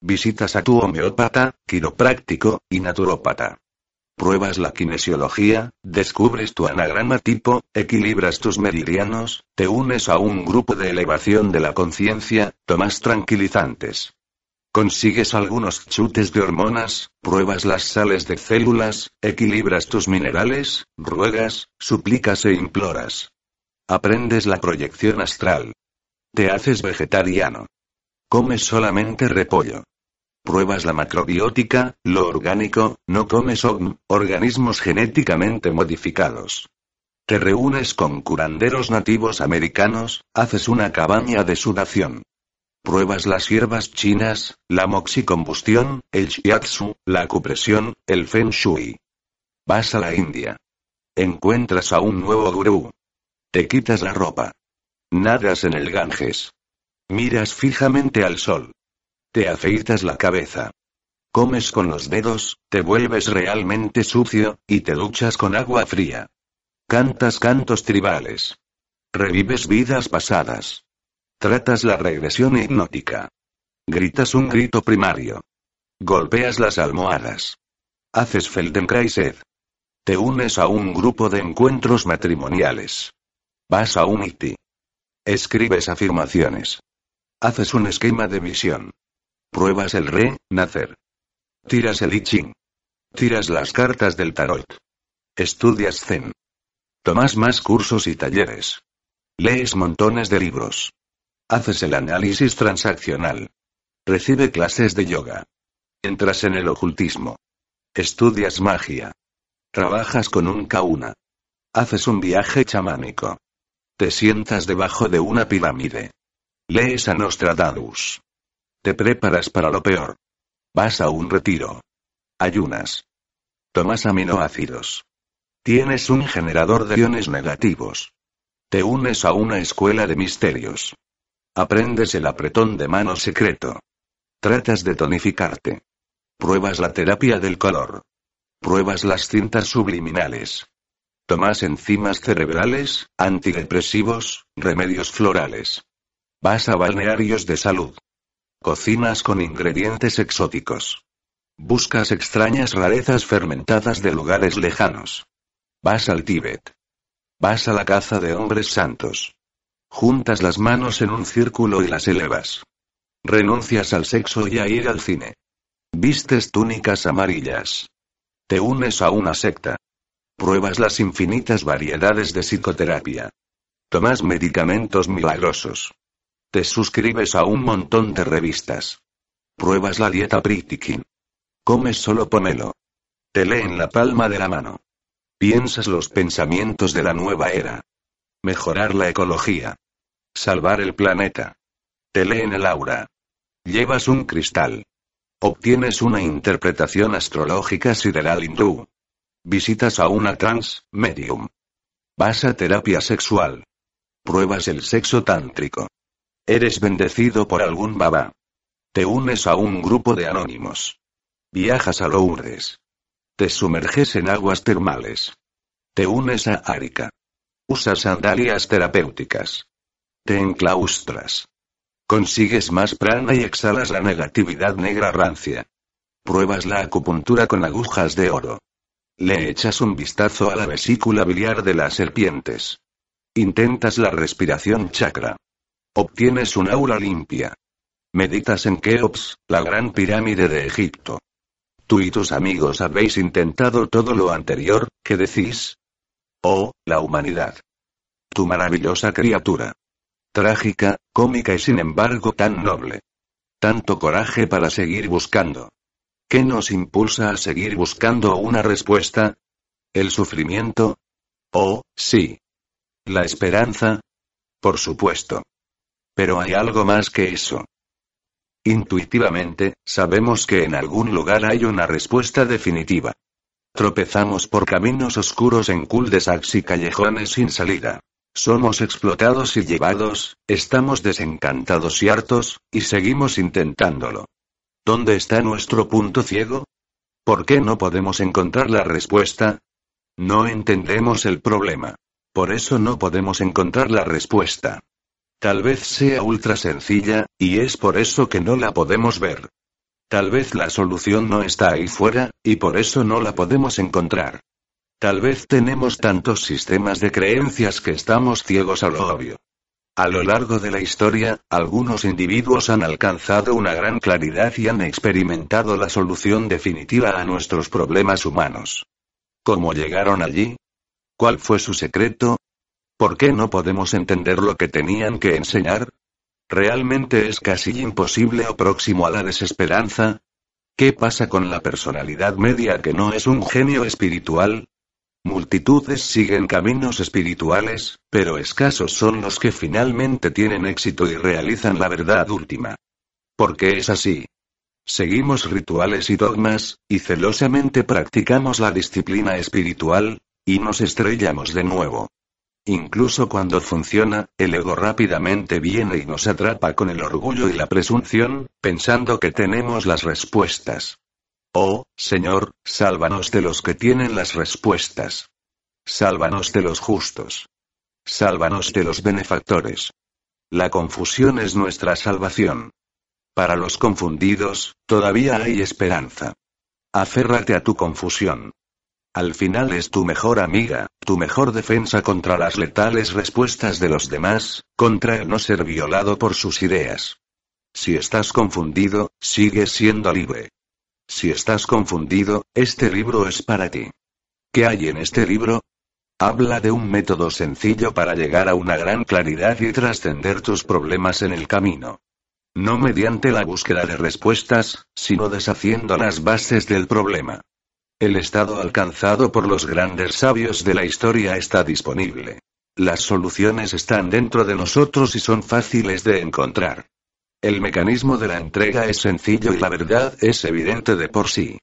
Visitas a tu homeópata, quiropráctico, y naturópata. Pruebas la kinesiología, descubres tu anagrama tipo, equilibras tus meridianos, te unes a un grupo de elevación de la conciencia, tomas tranquilizantes. Consigues algunos chutes de hormonas, pruebas las sales de células, equilibras tus minerales, ruegas, suplicas e imploras. Aprendes la proyección astral. Te haces vegetariano. Comes solamente repollo. Pruebas la macrobiótica, lo orgánico, no comes OGM, organismos genéticamente modificados. Te reúnes con curanderos nativos americanos, haces una cabaña de sudación. Pruebas las hierbas chinas, la moxicombustión, el shiatsu, la acupresión, el feng shui. Vas a la India. Encuentras a un nuevo gurú. Te quitas la ropa. Nadas en el Ganges. Miras fijamente al sol. Te afeitas la cabeza. Comes con los dedos, te vuelves realmente sucio, y te duchas con agua fría. Cantas cantos tribales. Revives vidas pasadas. Tratas la regresión hipnótica. Gritas un grito primario. Golpeas las almohadas. Haces Feldenkrais. Te unes a un grupo de encuentros matrimoniales. Vas a un ITI. Escribes afirmaciones. Haces un esquema de visión. Pruebas el re, nacer. Tiras el I Ching. Tiras las cartas del tarot. Estudias Zen. Tomas más cursos y talleres. Lees montones de libros. Haces el análisis transaccional. Recibe clases de yoga. Entras en el ocultismo. Estudias magia. Trabajas con un kauna. Haces un viaje chamánico. Te sientas debajo de una pirámide. Lees a Nostradamus. Te preparas para lo peor. Vas a un retiro. Ayunas. Tomas aminoácidos. Tienes un generador de iones negativos. Te unes a una escuela de misterios. Aprendes el apretón de mano secreto. Tratas de tonificarte. Pruebas la terapia del color. Pruebas las cintas subliminales. Tomas enzimas cerebrales, antidepresivos, remedios florales. Vas a balnearios de salud. Cocinas con ingredientes exóticos. Buscas extrañas rarezas fermentadas de lugares lejanos. Vas al Tíbet. Vas a la caza de hombres santos. Juntas las manos en un círculo y las elevas. Renuncias al sexo y a ir al cine. Vistes túnicas amarillas. Te unes a una secta. Pruebas las infinitas variedades de psicoterapia. Tomas medicamentos milagrosos. Te suscribes a un montón de revistas. Pruebas la dieta Pritikin. Comes solo pomelo. Te leen la palma de la mano. Piensas los pensamientos de la nueva era. Mejorar la ecología. Salvar el planeta. Te leen el aura. Llevas un cristal. Obtienes una interpretación astrológica sideral hindú. Visitas a una trans, medium. Vas a terapia sexual. Pruebas el sexo tántrico. Eres bendecido por algún baba. Te unes a un grupo de anónimos. Viajas a Lourdes. Te sumerges en aguas termales. Te unes a Arica. Usas sandalias terapéuticas. Te enclaustras. Consigues más prana y exhalas la negatividad negra rancia. Pruebas la acupuntura con agujas de oro. Le echas un vistazo a la vesícula biliar de las serpientes. Intentas la respiración chakra. Obtienes un aura limpia. Meditas en Keops, la gran pirámide de Egipto. Tú y tus amigos habéis intentado todo lo anterior, ¿qué decís? Oh, la humanidad. Tu maravillosa criatura. Trágica, cómica y sin embargo tan noble. Tanto coraje para seguir buscando. ¿Qué nos impulsa a seguir buscando una respuesta? ¿El sufrimiento? Oh, sí. ¿La esperanza? Por supuesto. Pero hay algo más que eso. Intuitivamente, sabemos que en algún lugar hay una respuesta definitiva. Tropezamos por caminos oscuros en cul-de-sacs y callejones sin salida. Somos explotados y llevados, estamos desencantados y hartos, y seguimos intentándolo. ¿Dónde está nuestro punto ciego? ¿Por qué no podemos encontrar la respuesta? No entendemos el problema. Por eso no podemos encontrar la respuesta. Tal vez sea ultra sencilla, y es por eso que no la podemos ver. Tal vez la solución no está ahí fuera, y por eso no la podemos encontrar. Tal vez tenemos tantos sistemas de creencias que estamos ciegos a lo obvio. A lo largo de la historia, algunos individuos han alcanzado una gran claridad y han experimentado la solución definitiva a nuestros problemas humanos. ¿Cómo llegaron allí? ¿Cuál fue su secreto? ¿Por qué no podemos entender lo que tenían que enseñar? ¿Realmente es casi imposible o próximo a la desesperanza? ¿Qué pasa con la personalidad media que no es un genio espiritual? Multitudes siguen caminos espirituales, pero escasos son los que finalmente tienen éxito y realizan la verdad última. ¿Por qué es así? Seguimos rituales y dogmas, y celosamente practicamos la disciplina espiritual, y nos estrellamos de nuevo. Incluso cuando funciona, el ego rápidamente viene y nos atrapa con el orgullo y la presunción, pensando que tenemos las respuestas. Oh, Señor, sálvanos de los que tienen las respuestas. Sálvanos de los justos. Sálvanos de los benefactores. La confusión es nuestra salvación. Para los confundidos, todavía hay esperanza. Aférrate a tu confusión. Al final es tu mejor amiga, tu mejor defensa contra las letales respuestas de los demás, contra el no ser violado por sus ideas. Si estás confundido, sigues siendo libre. Si estás confundido, este libro es para ti. ¿Qué hay en este libro? Habla de un método sencillo para llegar a una gran claridad y trascender tus problemas en el camino. No mediante la búsqueda de respuestas, sino deshaciendo las bases del problema. El estado alcanzado por los grandes sabios de la historia está disponible. Las soluciones están dentro de nosotros y son fáciles de encontrar. El mecanismo de la entrega es sencillo y la verdad es evidente de por sí.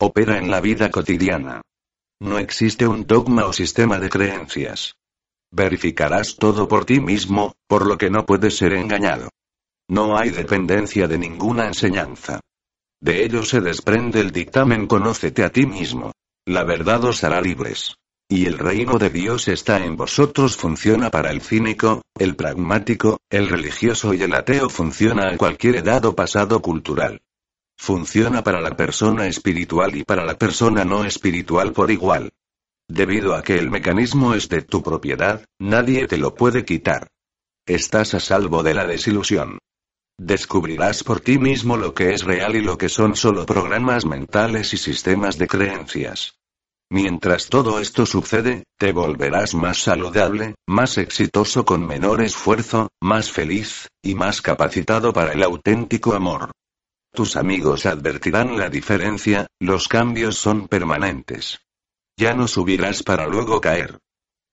Opera en la vida cotidiana. No existe un dogma o sistema de creencias. Verificarás todo por ti mismo, por lo que no puedes ser engañado. No hay dependencia de ninguna enseñanza. De ello se desprende el dictamen Conócete a ti mismo. La verdad os hará libres. Y el reino de Dios está en vosotros funciona para el cínico, el pragmático, el religioso y el ateo funciona a cualquier edad o pasado cultural. Funciona para la persona espiritual y para la persona no espiritual por igual. Debido a que el mecanismo es de tu propiedad, nadie te lo puede quitar. Estás a salvo de la desilusión. Descubrirás por ti mismo lo que es real y lo que son solo programas mentales y sistemas de creencias. Mientras todo esto sucede, te volverás más saludable, más exitoso con menor esfuerzo, más feliz, y más capacitado para el auténtico amor. Tus amigos advertirán la diferencia, los cambios son permanentes. Ya no subirás para luego caer.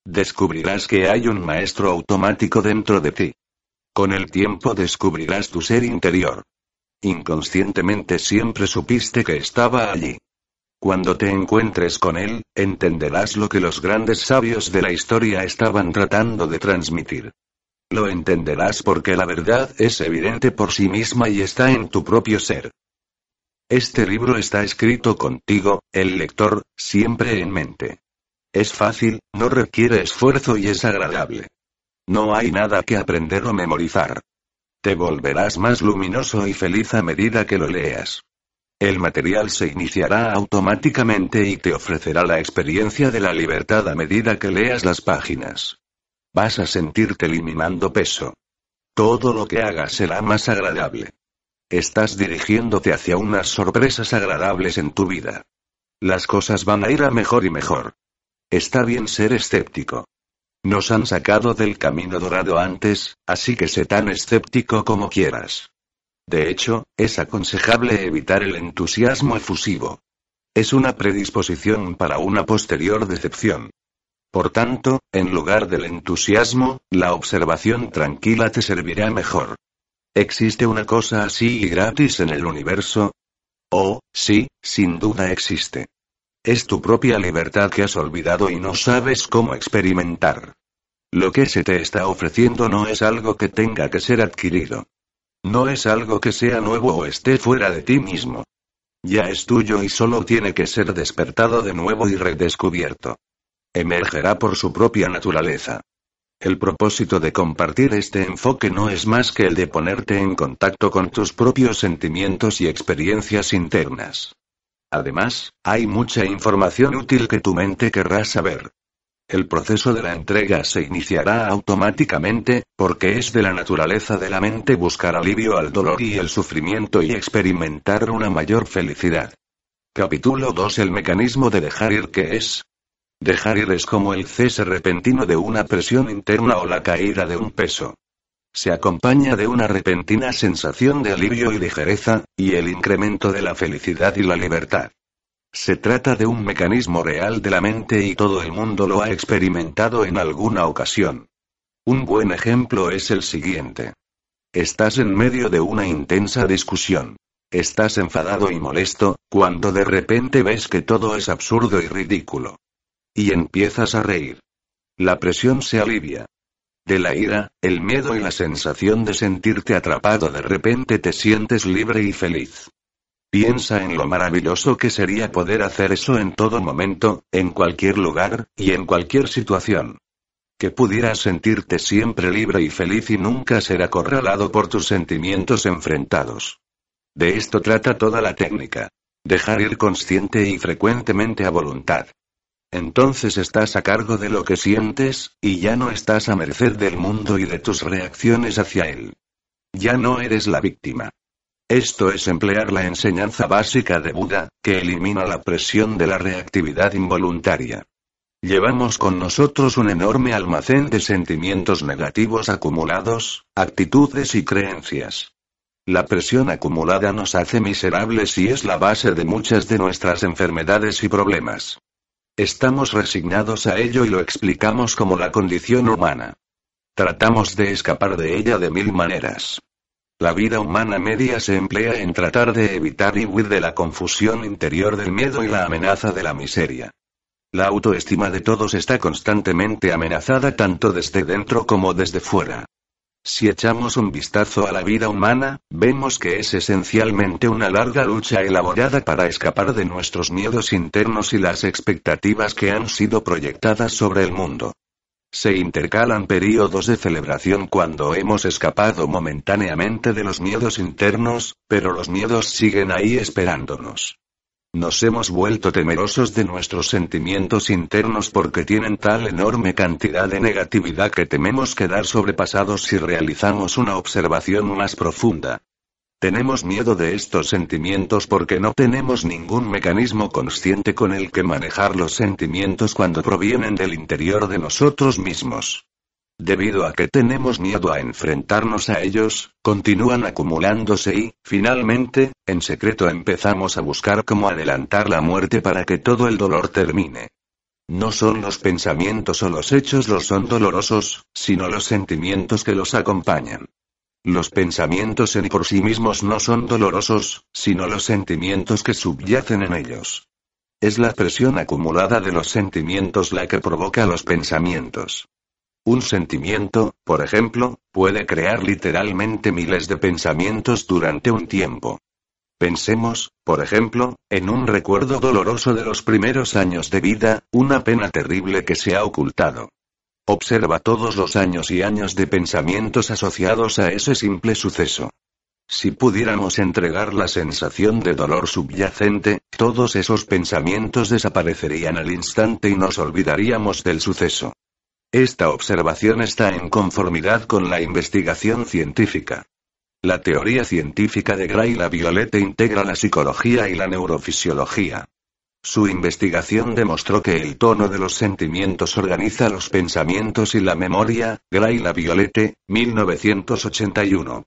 Descubrirás que hay un maestro automático dentro de ti. Con el tiempo descubrirás tu ser interior. Inconscientemente siempre supiste que estaba allí. Cuando te encuentres con él, entenderás lo que los grandes sabios de la historia estaban tratando de transmitir. Lo entenderás porque la verdad es evidente por sí misma y está en tu propio ser. Este libro está escrito contigo, el lector, siempre en mente. Es fácil, no requiere esfuerzo y es agradable. No hay nada que aprender o memorizar. Te volverás más luminoso y feliz a medida que lo leas. El material se iniciará automáticamente y te ofrecerá la experiencia de la libertad a medida que leas las páginas. Vas a sentirte eliminando peso. Todo lo que hagas será más agradable. Estás dirigiéndote hacia unas sorpresas agradables en tu vida. Las cosas van a ir a mejor y mejor. Está bien ser escéptico. Nos han sacado del camino dorado antes, así que sé tan escéptico como quieras. De hecho, es aconsejable evitar el entusiasmo efusivo. Es una predisposición para una posterior decepción. Por tanto, en lugar del entusiasmo, la observación tranquila te servirá mejor. ¿Existe una cosa así y gratis en el universo? Oh, sí, sin duda existe. Es tu propia libertad que has olvidado y no sabes cómo experimentar. Lo que se te está ofreciendo no es algo que tenga que ser adquirido. No es algo que sea nuevo o esté fuera de ti mismo. Ya es tuyo y solo tiene que ser despertado de nuevo y redescubierto. Emergerá por su propia naturaleza. El propósito de compartir este enfoque no es más que el de ponerte en contacto con tus propios sentimientos y experiencias internas. Además, hay mucha información útil que tu mente querrá saber. El proceso de la entrega se iniciará automáticamente, porque es de la naturaleza de la mente buscar alivio al dolor y el sufrimiento y experimentar una mayor felicidad. Capítulo 2 El mecanismo de dejar ir que es. Dejar ir es como el cese repentino de una presión interna o la caída de un peso. Se acompaña de una repentina sensación de alivio y ligereza, y el incremento de la felicidad y la libertad. Se trata de un mecanismo real de la mente y todo el mundo lo ha experimentado en alguna ocasión. Un buen ejemplo es el siguiente. Estás en medio de una intensa discusión. Estás enfadado y molesto, cuando de repente ves que todo es absurdo y ridículo. Y empiezas a reír. La presión se alivia. De la ira, el miedo y la sensación de sentirte atrapado de repente te sientes libre y feliz. Piensa en lo maravilloso que sería poder hacer eso en todo momento, en cualquier lugar, y en cualquier situación. Que pudieras sentirte siempre libre y feliz y nunca ser acorralado por tus sentimientos enfrentados. De esto trata toda la técnica. Dejar ir consciente y frecuentemente a voluntad. Entonces estás a cargo de lo que sientes, y ya no estás a merced del mundo y de tus reacciones hacia él. Ya no eres la víctima. Esto es emplear la enseñanza básica de Buda, que elimina la presión de la reactividad involuntaria. Llevamos con nosotros un enorme almacén de sentimientos negativos acumulados, actitudes y creencias. La presión acumulada nos hace miserables y es la base de muchas de nuestras enfermedades y problemas. Estamos resignados a ello y lo explicamos como la condición humana. Tratamos de escapar de ella de mil maneras. La vida humana media se emplea en tratar de evitar y huir de la confusión interior del miedo y la amenaza de la miseria. La autoestima de todos está constantemente amenazada tanto desde dentro como desde fuera. Si echamos un vistazo a la vida humana, vemos que es esencialmente una larga lucha elaborada para escapar de nuestros miedos internos y las expectativas que han sido proyectadas sobre el mundo. Se intercalan periodos de celebración cuando hemos escapado momentáneamente de los miedos internos, pero los miedos siguen ahí esperándonos. Nos hemos vuelto temerosos de nuestros sentimientos internos porque tienen tal enorme cantidad de negatividad que tememos quedar sobrepasados si realizamos una observación más profunda. Tenemos miedo de estos sentimientos porque no tenemos ningún mecanismo consciente con el que manejar los sentimientos cuando provienen del interior de nosotros mismos. Debido a que tenemos miedo a enfrentarnos a ellos, continúan acumulándose y, finalmente, en secreto empezamos a buscar cómo adelantar la muerte para que todo el dolor termine. No son los pensamientos o los hechos los son dolorosos, sino los sentimientos que los acompañan. Los pensamientos en por sí mismos no son dolorosos, sino los sentimientos que subyacen en ellos. Es la presión acumulada de los sentimientos la que provoca los pensamientos. Un sentimiento, por ejemplo, puede crear literalmente miles de pensamientos durante un tiempo. Pensemos, por ejemplo, en un recuerdo doloroso de los primeros años de vida, una pena terrible que se ha ocultado. Observa todos los años y años de pensamientos asociados a ese simple suceso. Si pudiéramos entregar la sensación de dolor subyacente, todos esos pensamientos desaparecerían al instante y nos olvidaríamos del suceso. Esta observación está en conformidad con la investigación científica. La teoría científica de Gray la Violette integra la psicología y la neurofisiología. Su investigación demostró que el tono de los sentimientos organiza los pensamientos y la memoria, Gray la Violette, 1981.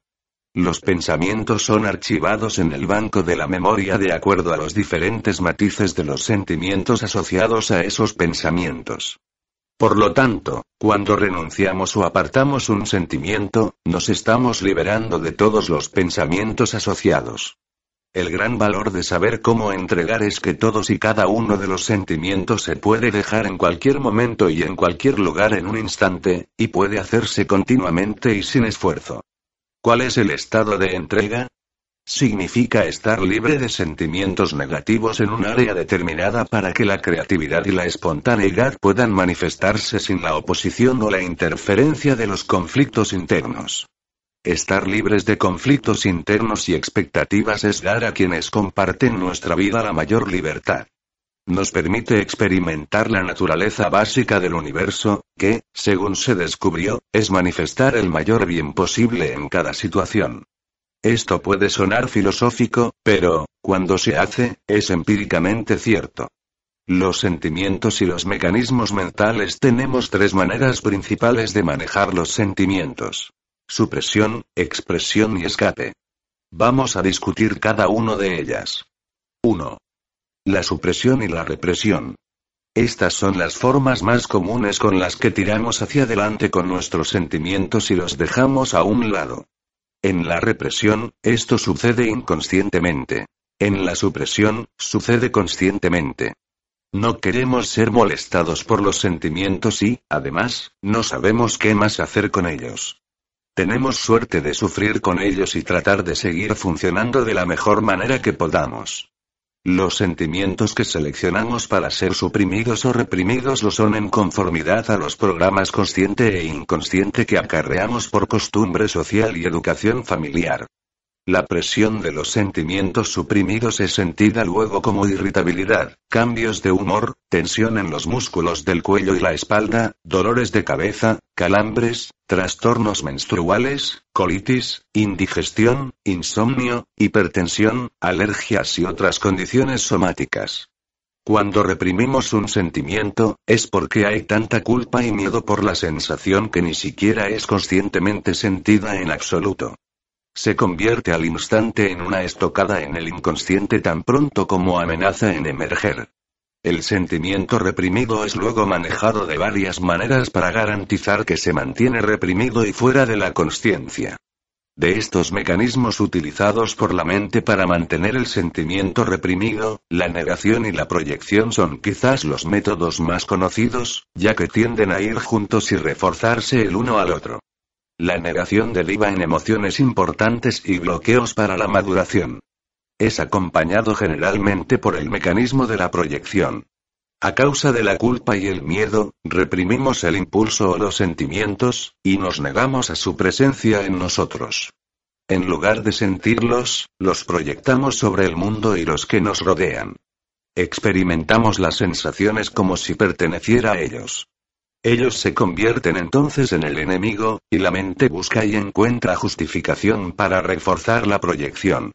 Los pensamientos son archivados en el banco de la memoria de acuerdo a los diferentes matices de los sentimientos asociados a esos pensamientos. Por lo tanto, cuando renunciamos o apartamos un sentimiento, nos estamos liberando de todos los pensamientos asociados. El gran valor de saber cómo entregar es que todos y cada uno de los sentimientos se puede dejar en cualquier momento y en cualquier lugar en un instante, y puede hacerse continuamente y sin esfuerzo. ¿Cuál es el estado de entrega? Significa estar libre de sentimientos negativos en un área determinada para que la creatividad y la espontaneidad puedan manifestarse sin la oposición o la interferencia de los conflictos internos. Estar libres de conflictos internos y expectativas es dar a quienes comparten nuestra vida la mayor libertad. Nos permite experimentar la naturaleza básica del universo, que, según se descubrió, es manifestar el mayor bien posible en cada situación. Esto puede sonar filosófico, pero, cuando se hace, es empíricamente cierto. Los sentimientos y los mecanismos mentales tenemos tres maneras principales de manejar los sentimientos. Supresión, expresión y escape. Vamos a discutir cada uno de ellas. 1. La supresión y la represión. Estas son las formas más comunes con las que tiramos hacia adelante con nuestros sentimientos y los dejamos a un lado. En la represión, esto sucede inconscientemente. En la supresión, sucede conscientemente. No queremos ser molestados por los sentimientos y, además, no sabemos qué más hacer con ellos. Tenemos suerte de sufrir con ellos y tratar de seguir funcionando de la mejor manera que podamos. Los sentimientos que seleccionamos para ser suprimidos o reprimidos lo son en conformidad a los programas consciente e inconsciente que acarreamos por costumbre social y educación familiar. La presión de los sentimientos suprimidos es sentida luego como irritabilidad, cambios de humor, tensión en los músculos del cuello y la espalda, dolores de cabeza, calambres, trastornos menstruales, colitis, indigestión, insomnio, hipertensión, alergias y otras condiciones somáticas. Cuando reprimimos un sentimiento, es porque hay tanta culpa y miedo por la sensación que ni siquiera es conscientemente sentida en absoluto. Se convierte al instante en una estocada en el inconsciente tan pronto como amenaza en emerger. El sentimiento reprimido es luego manejado de varias maneras para garantizar que se mantiene reprimido y fuera de la conciencia. De estos mecanismos utilizados por la mente para mantener el sentimiento reprimido, la negación y la proyección son quizás los métodos más conocidos, ya que tienden a ir juntos y reforzarse el uno al otro. La negación deriva en emociones importantes y bloqueos para la maduración. Es acompañado generalmente por el mecanismo de la proyección. A causa de la culpa y el miedo, reprimimos el impulso o los sentimientos, y nos negamos a su presencia en nosotros. En lugar de sentirlos, los proyectamos sobre el mundo y los que nos rodean. Experimentamos las sensaciones como si perteneciera a ellos. Ellos se convierten entonces en el enemigo, y la mente busca y encuentra justificación para reforzar la proyección.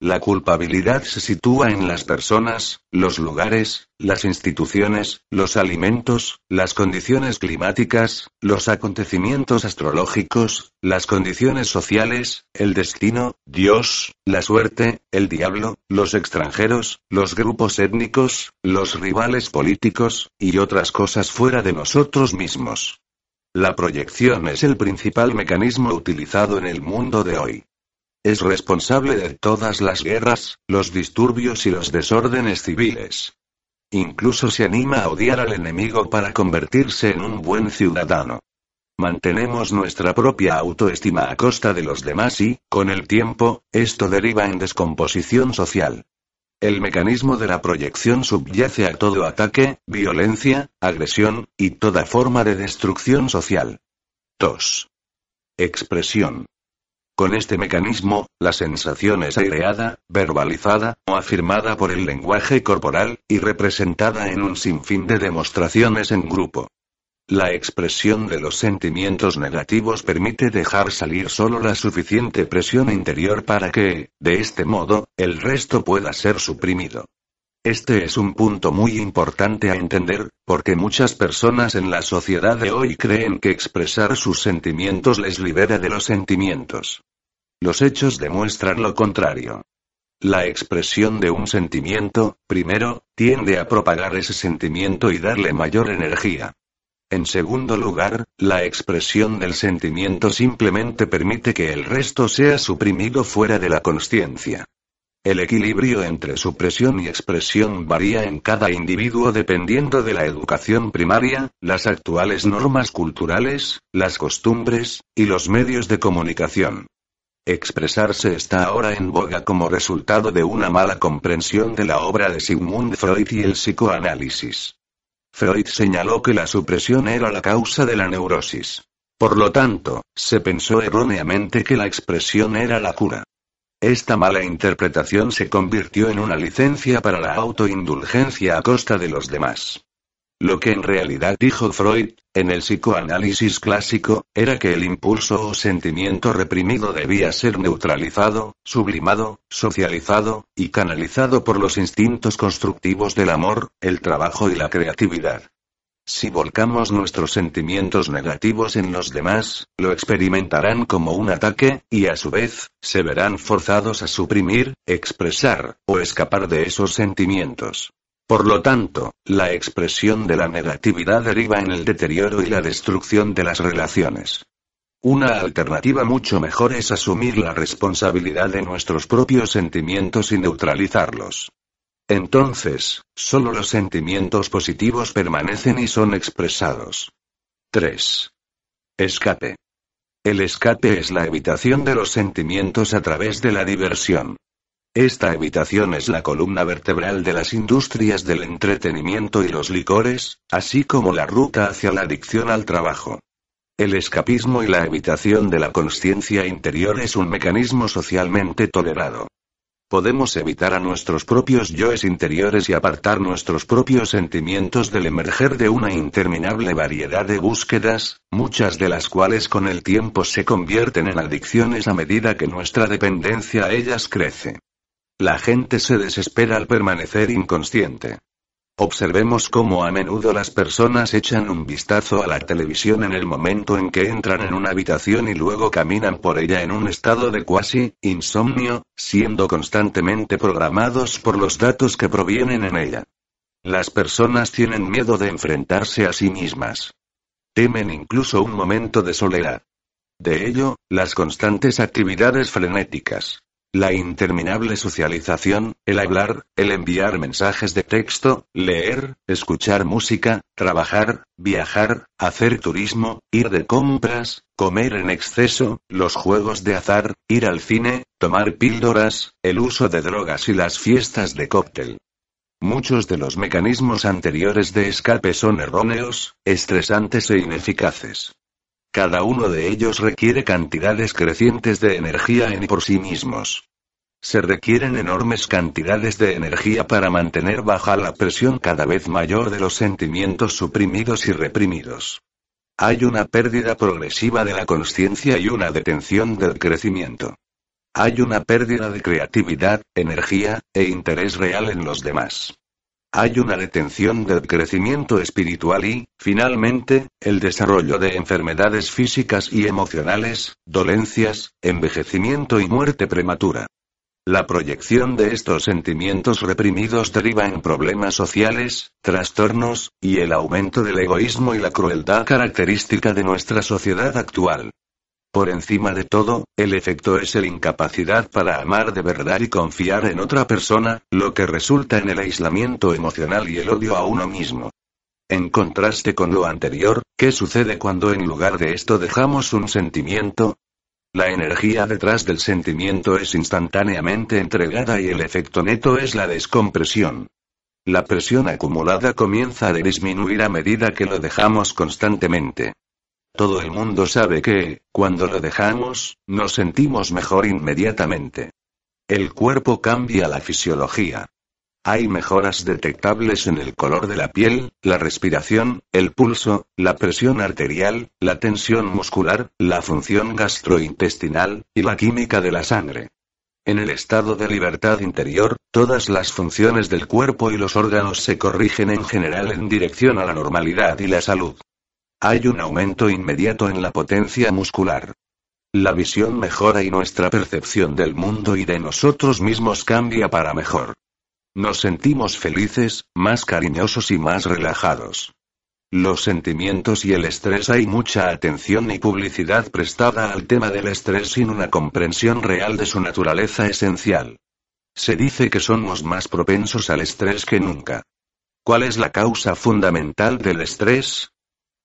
La culpabilidad se sitúa en las personas, los lugares, las instituciones, los alimentos, las condiciones climáticas, los acontecimientos astrológicos, las condiciones sociales, el destino, Dios, la suerte, el diablo, los extranjeros, los grupos étnicos, los rivales políticos, y otras cosas fuera de nosotros mismos. La proyección es el principal mecanismo utilizado en el mundo de hoy. Es responsable de todas las guerras, los disturbios y los desórdenes civiles. Incluso se anima a odiar al enemigo para convertirse en un buen ciudadano. Mantenemos nuestra propia autoestima a costa de los demás y, con el tiempo, esto deriva en descomposición social. El mecanismo de la proyección subyace a todo ataque, violencia, agresión, y toda forma de destrucción social. 2. Expresión. Con este mecanismo, la sensación es aireada, verbalizada, o afirmada por el lenguaje corporal, y representada en un sinfín de demostraciones en grupo. La expresión de los sentimientos negativos permite dejar salir solo la suficiente presión interior para que, de este modo, el resto pueda ser suprimido. Este es un punto muy importante a entender, porque muchas personas en la sociedad de hoy creen que expresar sus sentimientos les libera de los sentimientos. Los hechos demuestran lo contrario. La expresión de un sentimiento, primero, tiende a propagar ese sentimiento y darle mayor energía. En segundo lugar, la expresión del sentimiento simplemente permite que el resto sea suprimido fuera de la conciencia. El equilibrio entre supresión y expresión varía en cada individuo dependiendo de la educación primaria, las actuales normas culturales, las costumbres, y los medios de comunicación. Expresarse está ahora en boga como resultado de una mala comprensión de la obra de Sigmund Freud y el psicoanálisis. Freud señaló que la supresión era la causa de la neurosis. Por lo tanto, se pensó erróneamente que la expresión era la cura. Esta mala interpretación se convirtió en una licencia para la autoindulgencia a costa de los demás. Lo que en realidad dijo Freud, en el psicoanálisis clásico, era que el impulso o sentimiento reprimido debía ser neutralizado, sublimado, socializado, y canalizado por los instintos constructivos del amor, el trabajo y la creatividad. Si volcamos nuestros sentimientos negativos en los demás, lo experimentarán como un ataque, y a su vez, se verán forzados a suprimir, expresar, o escapar de esos sentimientos. Por lo tanto, la expresión de la negatividad deriva en el deterioro y la destrucción de las relaciones. Una alternativa mucho mejor es asumir la responsabilidad de nuestros propios sentimientos y neutralizarlos. Entonces, solo los sentimientos positivos permanecen y son expresados. 3. Escape. El escape es la evitación de los sentimientos a través de la diversión. Esta evitación es la columna vertebral de las industrias del entretenimiento y los licores, así como la ruta hacia la adicción al trabajo. El escapismo y la evitación de la conciencia interior es un mecanismo socialmente tolerado. Podemos evitar a nuestros propios yoes interiores y apartar nuestros propios sentimientos del emerger de una interminable variedad de búsquedas, muchas de las cuales con el tiempo se convierten en adicciones a medida que nuestra dependencia a ellas crece. La gente se desespera al permanecer inconsciente. Observemos cómo a menudo las personas echan un vistazo a la televisión en el momento en que entran en una habitación y luego caminan por ella en un estado de cuasi insomnio, siendo constantemente programados por los datos que provienen en ella. Las personas tienen miedo de enfrentarse a sí mismas. Temen incluso un momento de soledad. De ello, las constantes actividades frenéticas, la interminable socialización, el hablar, el enviar mensajes de texto, leer, escuchar música, trabajar, viajar, hacer turismo, ir de compras, comer en exceso, los juegos de azar, ir al cine, tomar píldoras, el uso de drogas y las fiestas de cóctel. Muchos de los mecanismos anteriores de escape son erróneos, estresantes e ineficaces. Cada uno de ellos requiere cantidades crecientes de energía en y por sí mismos. Se requieren enormes cantidades de energía para mantener baja la presión cada vez mayor de los sentimientos suprimidos y reprimidos. Hay una pérdida progresiva de la conciencia y una detención del crecimiento. Hay una pérdida de creatividad, energía, e interés real en los demás. Hay una detención del crecimiento espiritual y, finalmente, el desarrollo de enfermedades físicas y emocionales, dolencias, envejecimiento y muerte prematura. La proyección de estos sentimientos reprimidos deriva en problemas sociales, trastornos, y el aumento del egoísmo y la crueldad característica de nuestra sociedad actual. Por encima de todo, el efecto es la incapacidad para amar de verdad y confiar en otra persona, lo que resulta en el aislamiento emocional y el odio a uno mismo. En contraste con lo anterior, ¿qué sucede cuando en lugar de esto dejamos un sentimiento? La energía detrás del sentimiento es instantáneamente entregada y el efecto neto es la descompresión. La presión acumulada comienza a disminuir a medida que lo dejamos constantemente. Todo el mundo sabe que, cuando lo dejamos, nos sentimos mejor inmediatamente. El cuerpo cambia la fisiología. Hay mejoras detectables en el color de la piel, la respiración, el pulso, la presión arterial, la tensión muscular, la función gastrointestinal, y la química de la sangre. En el estado de libertad interior, todas las funciones del cuerpo y los órganos se corrigen en general en dirección a la normalidad y la salud. Hay un aumento inmediato en la potencia muscular. La visión mejora y nuestra percepción del mundo y de nosotros mismos cambia para mejor. Nos sentimos felices, más cariñosos y más relajados. Los sentimientos y el estrés hay mucha atención y publicidad prestada al tema del estrés sin una comprensión real de su naturaleza esencial. Se dice que somos más propensos al estrés que nunca. ¿Cuál es la causa fundamental del estrés?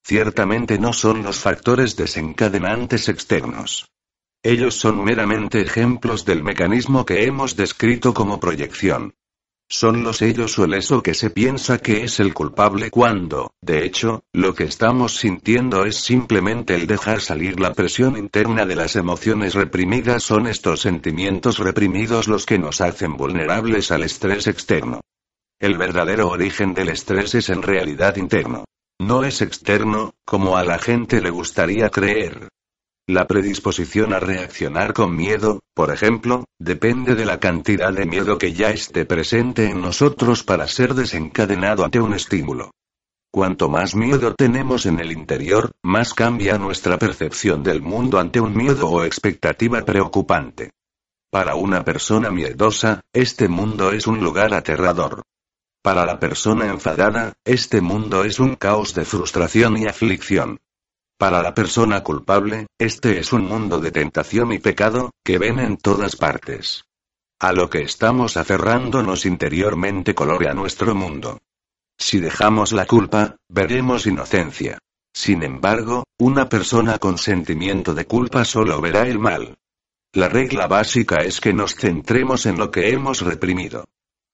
Ciertamente no son los factores desencadenantes externos. Ellos son meramente ejemplos del mecanismo que hemos descrito como proyección. Son los ellos o el eso que se piensa que es el culpable cuando, de hecho, lo que estamos sintiendo es simplemente el dejar salir la presión interna de las emociones reprimidas. Son estos sentimientos reprimidos los que nos hacen vulnerables al estrés externo. El verdadero origen del estrés es en realidad interno. No es externo, como a la gente le gustaría creer. La predisposición a reaccionar con miedo, por ejemplo, depende de la cantidad de miedo que ya esté presente en nosotros para ser desencadenado ante un estímulo. Cuanto más miedo tenemos en el interior, más cambia nuestra percepción del mundo ante un miedo o expectativa preocupante. Para una persona miedosa, este mundo es un lugar aterrador. Para la persona enfadada, este mundo es un caos de frustración y aflicción. Para la persona culpable, este es un mundo de tentación y pecado, que ven en todas partes. A lo que estamos aferrándonos interiormente colorea nuestro mundo. Si dejamos la culpa, veremos inocencia. Sin embargo, una persona con sentimiento de culpa solo verá el mal. La regla básica es que nos centremos en lo que hemos reprimido.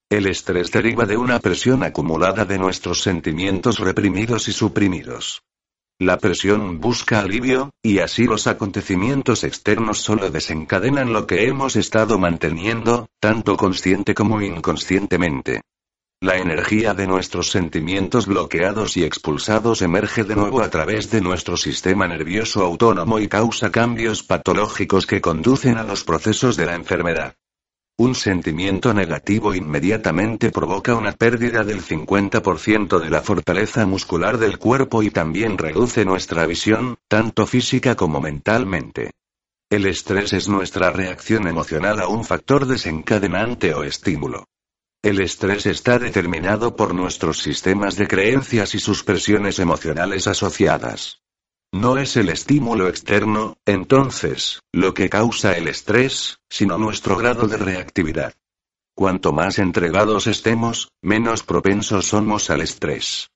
El estrés deriva de una presión acumulada de nuestros sentimientos reprimidos y suprimidos. La presión busca alivio, y así los acontecimientos externos solo desencadenan lo que hemos estado manteniendo, tanto consciente como inconscientemente. La energía de nuestros sentimientos bloqueados y expulsados emerge de nuevo a través de nuestro sistema nervioso autónomo y causa cambios patológicos que conducen a los procesos de la enfermedad. Un sentimiento negativo inmediatamente provoca una pérdida del 50% de la fortaleza muscular del cuerpo y también reduce nuestra visión, tanto física como mentalmente. El estrés es nuestra reacción emocional a un factor desencadenante o estímulo. El estrés está determinado por nuestros sistemas de creencias y sus presiones emocionales asociadas. No es el estímulo externo, entonces, lo que causa el estrés, sino nuestro grado de reactividad. Cuanto más entregados estemos, menos propensos somos al estrés.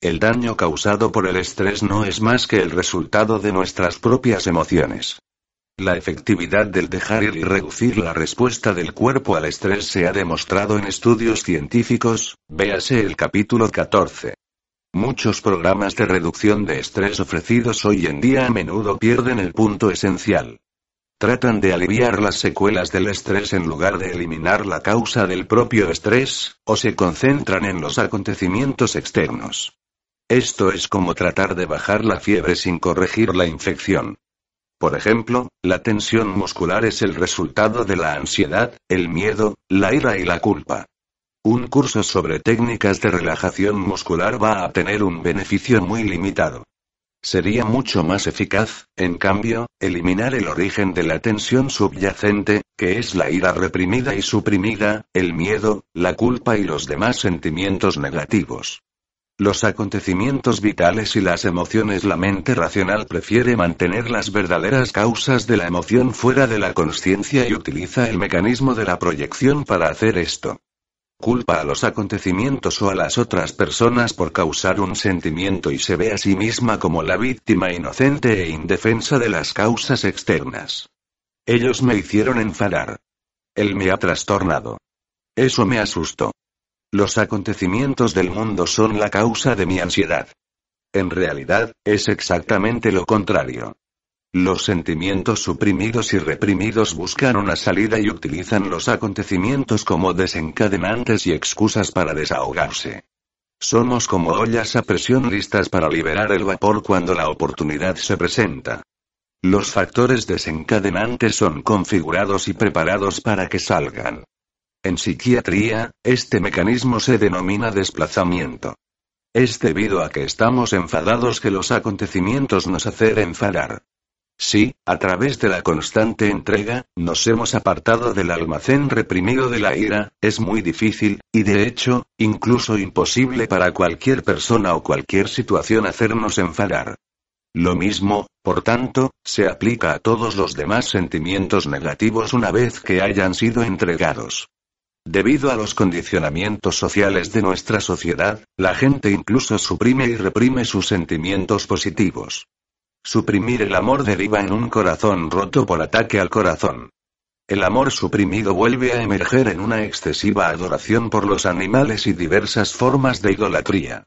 El daño causado por el estrés no es más que el resultado de nuestras propias emociones. La efectividad del dejar ir y reducir la respuesta del cuerpo al estrés se ha demostrado en estudios científicos, véase el capítulo 14. Muchos programas de reducción de estrés ofrecidos hoy en día a menudo pierden el punto esencial. Tratan de aliviar las secuelas del estrés en lugar de eliminar la causa del propio estrés, o se concentran en los acontecimientos externos. Esto es como tratar de bajar la fiebre sin corregir la infección. Por ejemplo, la tensión muscular es el resultado de la ansiedad, el miedo, la ira y la culpa. Un curso sobre técnicas de relajación muscular va a tener un beneficio muy limitado. Sería mucho más eficaz, en cambio, eliminar el origen de la tensión subyacente, que es la ira reprimida y suprimida, el miedo, la culpa y los demás sentimientos negativos. Los acontecimientos vitales y las emociones La mente racional prefiere mantener las verdaderas causas de la emoción fuera de la conciencia y utiliza el mecanismo de la proyección para hacer esto. Culpa a los acontecimientos o a las otras personas por causar un sentimiento y se ve a sí misma como la víctima inocente e indefensa de las causas externas. Ellos me hicieron enfadar. Él me ha trastornado. Eso me asustó. Los acontecimientos del mundo son la causa de mi ansiedad. En realidad, es exactamente lo contrario. Los sentimientos suprimidos y reprimidos buscan una salida y utilizan los acontecimientos como desencadenantes y excusas para desahogarse. Somos como ollas a presión listas para liberar el vapor cuando la oportunidad se presenta. Los factores desencadenantes son configurados y preparados para que salgan. En psiquiatría, este mecanismo se denomina desplazamiento. Es debido a que estamos enfadados que los acontecimientos nos hacen enfadar. Sí, a través de la constante entrega, nos hemos apartado del almacén reprimido de la ira, es muy difícil, y de hecho, incluso imposible para cualquier persona o cualquier situación hacernos enfadar. Lo mismo, por tanto, se aplica a todos los demás sentimientos negativos una vez que hayan sido entregados. Debido a los condicionamientos sociales de nuestra sociedad, la gente incluso suprime y reprime sus sentimientos positivos. Suprimir el amor deriva en un corazón roto por ataque al corazón. El amor suprimido vuelve a emerger en una excesiva adoración por los animales y diversas formas de idolatría.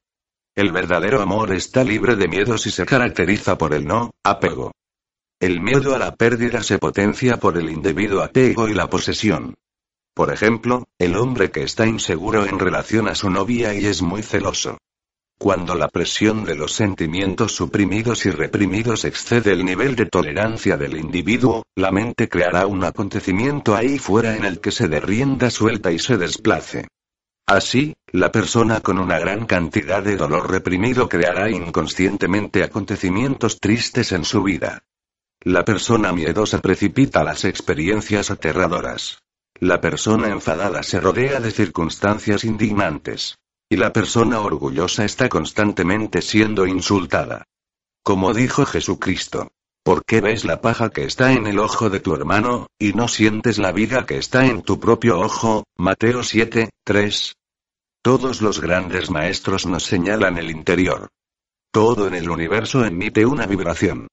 El verdadero amor está libre de miedos y se caracteriza por el no apego. El miedo a la pérdida se potencia por el indebido apego y la posesión. Por ejemplo, el hombre que está inseguro en relación a su novia y es muy celoso. Cuando la presión de los sentimientos suprimidos y reprimidos excede el nivel de tolerancia del individuo, la mente creará un acontecimiento ahí fuera en el que se derrienda suelta y se desplace. Así, la persona con una gran cantidad de dolor reprimido creará inconscientemente acontecimientos tristes en su vida. La persona miedosa precipita las experiencias aterradoras. La persona enfadada se rodea de circunstancias indignantes. Y la persona orgullosa está constantemente siendo insultada. Como dijo Jesucristo. ¿Por qué ves la paja que está en el ojo de tu hermano, y no sientes la viga que está en tu propio ojo? Mateo 7, 3. Todos los grandes maestros nos señalan el interior. Todo en el universo emite una vibración.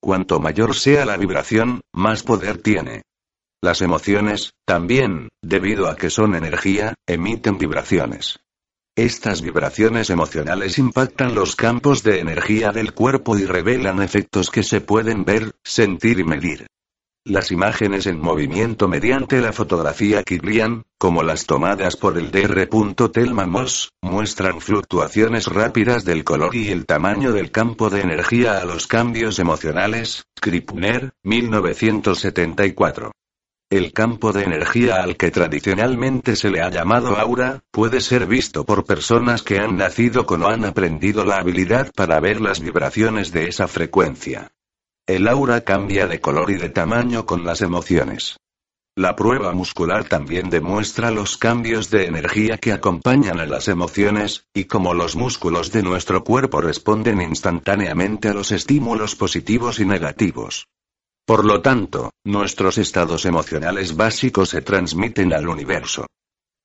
Cuanto mayor sea la vibración, más poder tiene. Las emociones, también, debido a que son energía, emiten vibraciones. Estas vibraciones emocionales impactan los campos de energía del cuerpo y revelan efectos que se pueden ver, sentir y medir. Las imágenes en movimiento mediante la fotografía Kirlian, como las tomadas por el Dr. Telma Moss, muestran fluctuaciones rápidas del color y el tamaño del campo de energía a los cambios emocionales. Kripner, 1974. El campo de energía al que tradicionalmente se le ha llamado aura, puede ser visto por personas que han nacido con o han aprendido la habilidad para ver las vibraciones de esa frecuencia. El aura cambia de color y de tamaño con las emociones. La prueba muscular también demuestra los cambios de energía que acompañan a las emociones, y cómo los músculos de nuestro cuerpo responden instantáneamente a los estímulos positivos y negativos. Por lo tanto, nuestros estados emocionales básicos se transmiten al universo.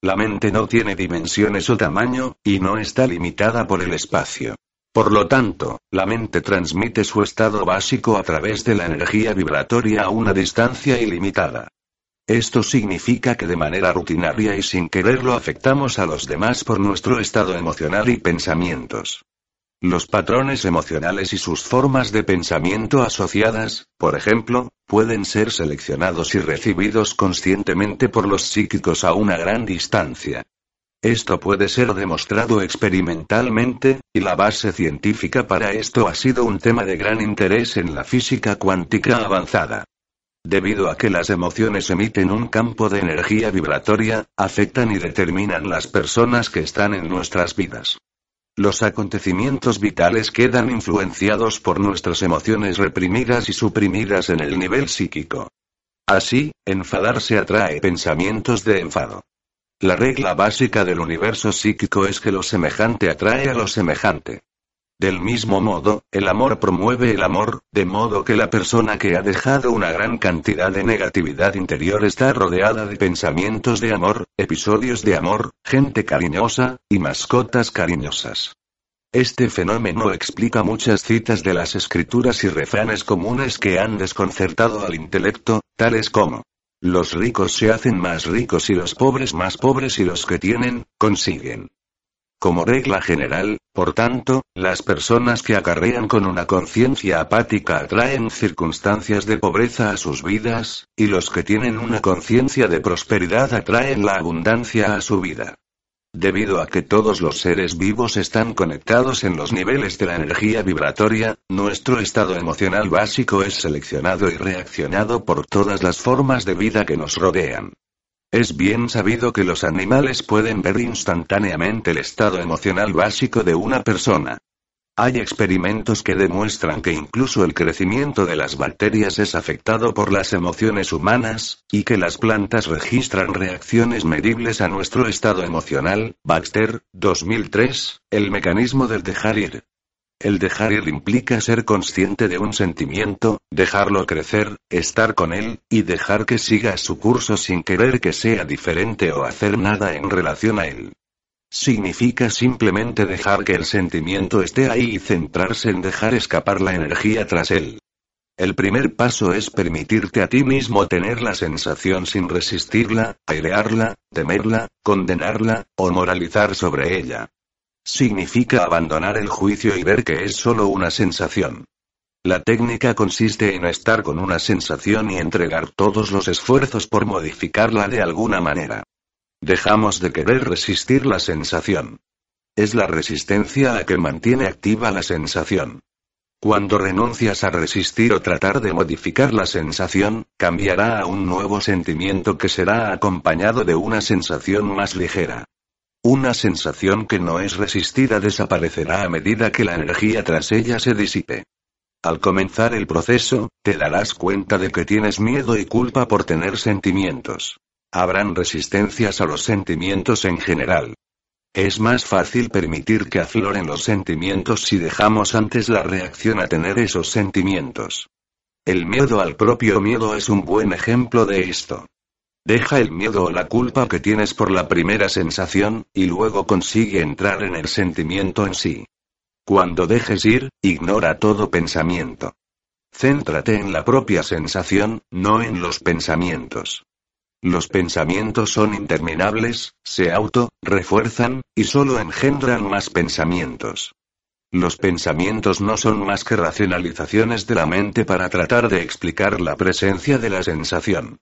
La mente no tiene dimensiones o tamaño, y no está limitada por el espacio. Por lo tanto, la mente transmite su estado básico a través de la energía vibratoria a una distancia ilimitada. Esto significa que de manera rutinaria y sin quererlo afectamos a los demás por nuestro estado emocional y pensamientos. Los patrones emocionales y sus formas de pensamiento asociadas, por ejemplo, pueden ser seleccionados y recibidos conscientemente por los psíquicos a una gran distancia. Esto puede ser demostrado experimentalmente, y la base científica para esto ha sido un tema de gran interés en la física cuántica avanzada. Debido a que las emociones emiten un campo de energía vibratoria, afectan y determinan las personas que están en nuestras vidas. Los acontecimientos vitales quedan influenciados por nuestras emociones reprimidas y suprimidas en el nivel psíquico. Así, enfadarse atrae pensamientos de enfado. La regla básica del universo psíquico es que lo semejante atrae a lo semejante. Del mismo modo, el amor promueve el amor, de modo que la persona que ha dejado una gran cantidad de negatividad interior está rodeada de pensamientos de amor, episodios de amor, gente cariñosa, y mascotas cariñosas. Este fenómeno explica muchas citas de las escrituras y refranes comunes que han desconcertado al intelecto, tales como los ricos se hacen más ricos y los pobres más pobres y los que tienen, consiguen. Como regla general, por tanto, las personas que acarrean con una conciencia apática atraen circunstancias de pobreza a sus vidas, y los que tienen una conciencia de prosperidad atraen la abundancia a su vida. Debido a que todos los seres vivos están conectados en los niveles de la energía vibratoria, nuestro estado emocional básico es seleccionado y reaccionado por todas las formas de vida que nos rodean. Es bien sabido que los animales pueden ver instantáneamente el estado emocional básico de una persona. Hay experimentos que demuestran que incluso el crecimiento de las bacterias es afectado por las emociones humanas, y que las plantas registran reacciones medibles a nuestro estado emocional. Baxter, 2003, el mecanismo del dejar ir. El dejar ir implica ser consciente de un sentimiento, dejarlo crecer, estar con él, y dejar que siga su curso sin querer que sea diferente o hacer nada en relación a él. Significa simplemente dejar que el sentimiento esté ahí y centrarse en dejar escapar la energía tras él. El primer paso es permitirte a ti mismo tener la sensación sin resistirla, airearla, temerla, condenarla, o moralizar sobre ella. Significa abandonar el juicio y ver que es solo una sensación. La técnica consiste en estar con una sensación y entregar todos los esfuerzos por modificarla de alguna manera. Dejamos de querer resistir la sensación. Es la resistencia la que mantiene activa la sensación. Cuando renuncias a resistir o tratar de modificar la sensación, cambiará a un nuevo sentimiento que será acompañado de una sensación más ligera. Una sensación que no es resistida desaparecerá a medida que la energía tras ella se disipe. Al comenzar el proceso, te darás cuenta de que tienes miedo y culpa por tener sentimientos. Habrán resistencias a los sentimientos en general. Es más fácil permitir que afloren los sentimientos si dejamos antes la reacción a tener esos sentimientos. El miedo al propio miedo es un buen ejemplo de esto. Deja el miedo o la culpa que tienes por la primera sensación, y luego consigue entrar en el sentimiento en sí. Cuando dejes ir, ignora todo pensamiento. Céntrate en la propia sensación, no en los pensamientos. Los pensamientos son interminables, se auto-refuerzan, y solo engendran más pensamientos. Los pensamientos no son más que racionalizaciones de la mente para tratar de explicar la presencia de la sensación.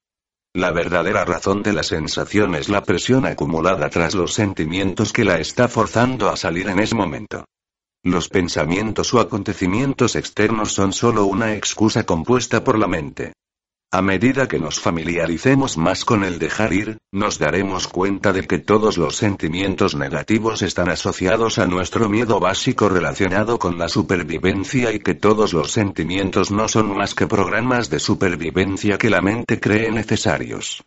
La verdadera razón de la sensación es la presión acumulada tras los sentimientos que la está forzando a salir en ese momento. Los pensamientos o acontecimientos externos son solo una excusa compuesta por la mente. A medida que nos familiaricemos más con el dejar ir, nos daremos cuenta de que todos los sentimientos negativos están asociados a nuestro miedo básico relacionado con la supervivencia y que todos los sentimientos no son más que programas de supervivencia que la mente cree necesarios.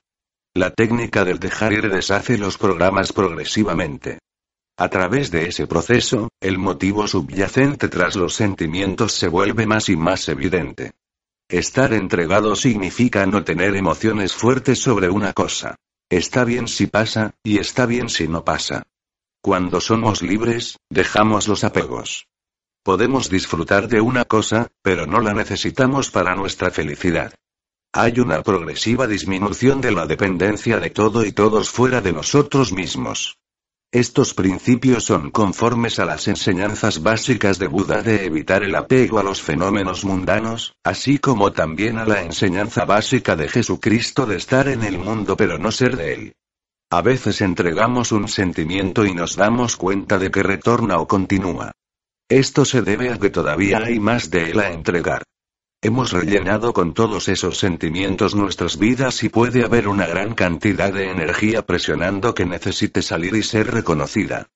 La técnica del dejar ir deshace los programas progresivamente. A través de ese proceso, el motivo subyacente tras los sentimientos se vuelve más y más evidente. Estar entregado significa no tener emociones fuertes sobre una cosa. Está bien si pasa, y está bien si no pasa. Cuando somos libres, dejamos los apegos. Podemos disfrutar de una cosa, pero no la necesitamos para nuestra felicidad. Hay una progresiva disminución de la dependencia de todo y todos fuera de nosotros mismos. Estos principios son conformes a las enseñanzas básicas de Buda de evitar el apego a los fenómenos mundanos, así como también a la enseñanza básica de Jesucristo de estar en el mundo pero no ser de él. A veces entregamos un sentimiento y nos damos cuenta de que retorna o continúa. Esto se debe a que todavía hay más de él a entregar. Hemos rellenado con todos esos sentimientos nuestras vidas y puede haber una gran cantidad de energía presionando que necesite salir y ser reconocida.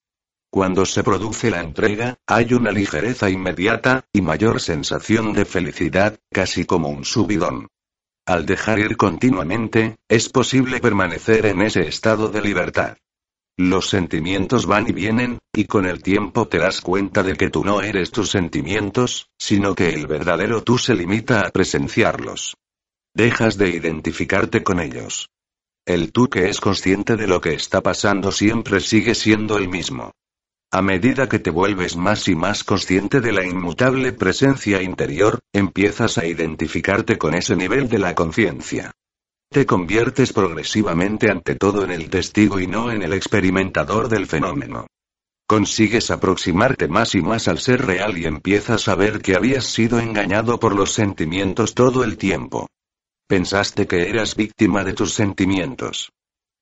Cuando se produce la entrega, hay una ligereza inmediata, y mayor sensación de felicidad, casi como un subidón. Al dejar ir continuamente, es posible permanecer en ese estado de libertad. Los sentimientos van y vienen, y con el tiempo te das cuenta de que tú no eres tus sentimientos, sino que el verdadero tú se limita a presenciarlos. Dejas de identificarte con ellos. El tú que es consciente de lo que está pasando siempre sigue siendo el mismo. A medida que te vuelves más y más consciente de la inmutable presencia interior, empiezas a identificarte con ese nivel de la conciencia. Te conviertes progresivamente ante todo en el testigo y no en el experimentador del fenómeno. Consigues aproximarte más y más al ser real y empiezas a ver que habías sido engañado por los sentimientos todo el tiempo. Pensaste que eras víctima de tus sentimientos.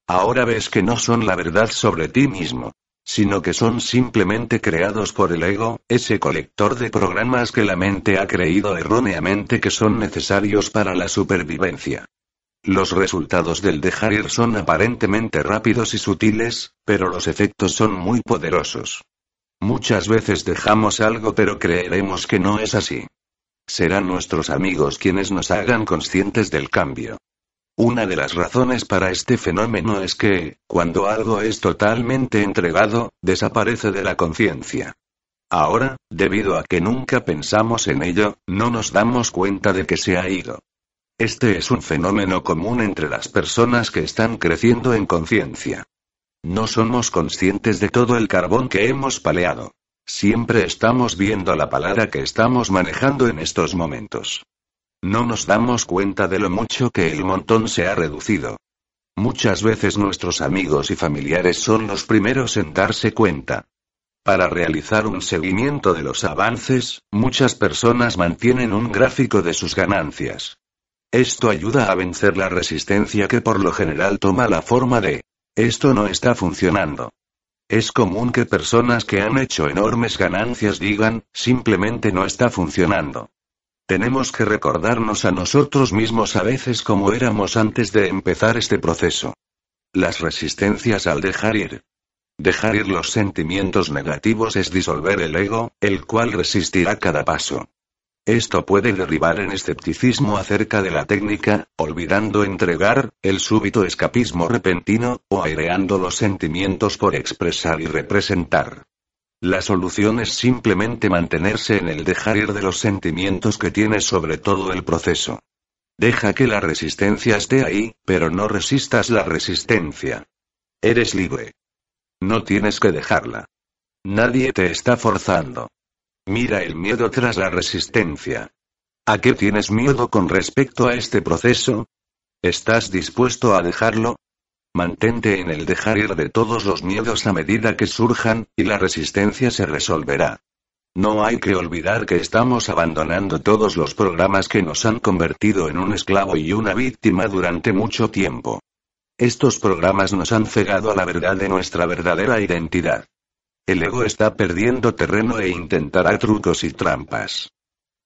Ahora ves que no son la verdad sobre ti mismo, sino que son simplemente creados por el ego, ese colector de programas que la mente ha creído erróneamente que son necesarios para la supervivencia. Los resultados del dejar ir son aparentemente rápidos y sutiles, pero los efectos son muy poderosos. Muchas veces dejamos algo pero creeremos que no es así. Serán nuestros amigos quienes nos hagan conscientes del cambio. Una de las razones para este fenómeno es que, cuando algo es totalmente entregado, desaparece de la conciencia. Ahora, debido a que nunca pensamos en ello, no nos damos cuenta de que se ha ido. Este es un fenómeno común entre las personas que están creciendo en conciencia. No somos conscientes de todo el carbón que hemos paleado. Siempre estamos viendo la palabra que estamos manejando en estos momentos. No nos damos cuenta de lo mucho que el montón se ha reducido. Muchas veces nuestros amigos y familiares son los primeros en darse cuenta. Para realizar un seguimiento de los avances, muchas personas mantienen un gráfico de sus ganancias. Esto ayuda a vencer la resistencia que por lo general toma la forma de esto no está funcionando. Es común que personas que han hecho enormes ganancias digan, simplemente no está funcionando. Tenemos que recordarnos a nosotros mismos a veces como éramos antes de empezar este proceso. Las resistencias al dejar ir. Dejar ir los sentimientos negativos es disolver el ego, el cual resistirá cada paso. Esto puede derribar en escepticismo acerca de la técnica, olvidando entregar, el súbito escapismo repentino, o aireando los sentimientos por expresar y representar. La solución es simplemente mantenerse en el dejar ir de los sentimientos que tienes sobre todo el proceso. Deja que la resistencia esté ahí, pero no resistas la resistencia. Eres libre. No tienes que dejarla. Nadie te está forzando. Mira el miedo tras la resistencia. ¿A qué tienes miedo con respecto a este proceso? ¿Estás dispuesto a dejarlo? Mantente en el dejar ir de todos los miedos a medida que surjan, y la resistencia se resolverá. No hay que olvidar que estamos abandonando todos los programas que nos han convertido en un esclavo y una víctima durante mucho tiempo. Estos programas nos han cegado a la verdad de nuestra verdadera identidad. El ego está perdiendo terreno e intentará trucos y trampas.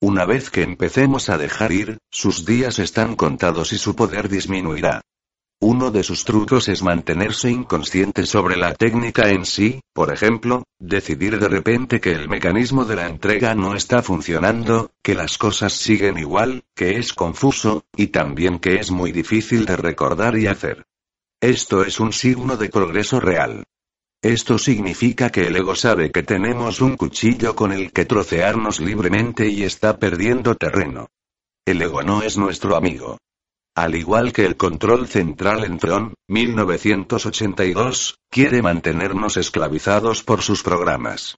Una vez que empecemos a dejar ir, sus días están contados y su poder disminuirá. Uno de sus trucos es mantenerse inconsciente sobre la técnica en sí, por ejemplo, decidir de repente que el mecanismo de la entrega no está funcionando, que las cosas siguen igual, que es confuso, y también que es muy difícil de recordar y hacer. Esto es un signo de progreso real. Esto significa que el ego sabe que tenemos un cuchillo con el que trocearnos libremente y está perdiendo terreno. El ego no es nuestro amigo. Al igual que el control central en Tron, 1982, quiere mantenernos esclavizados por sus programas.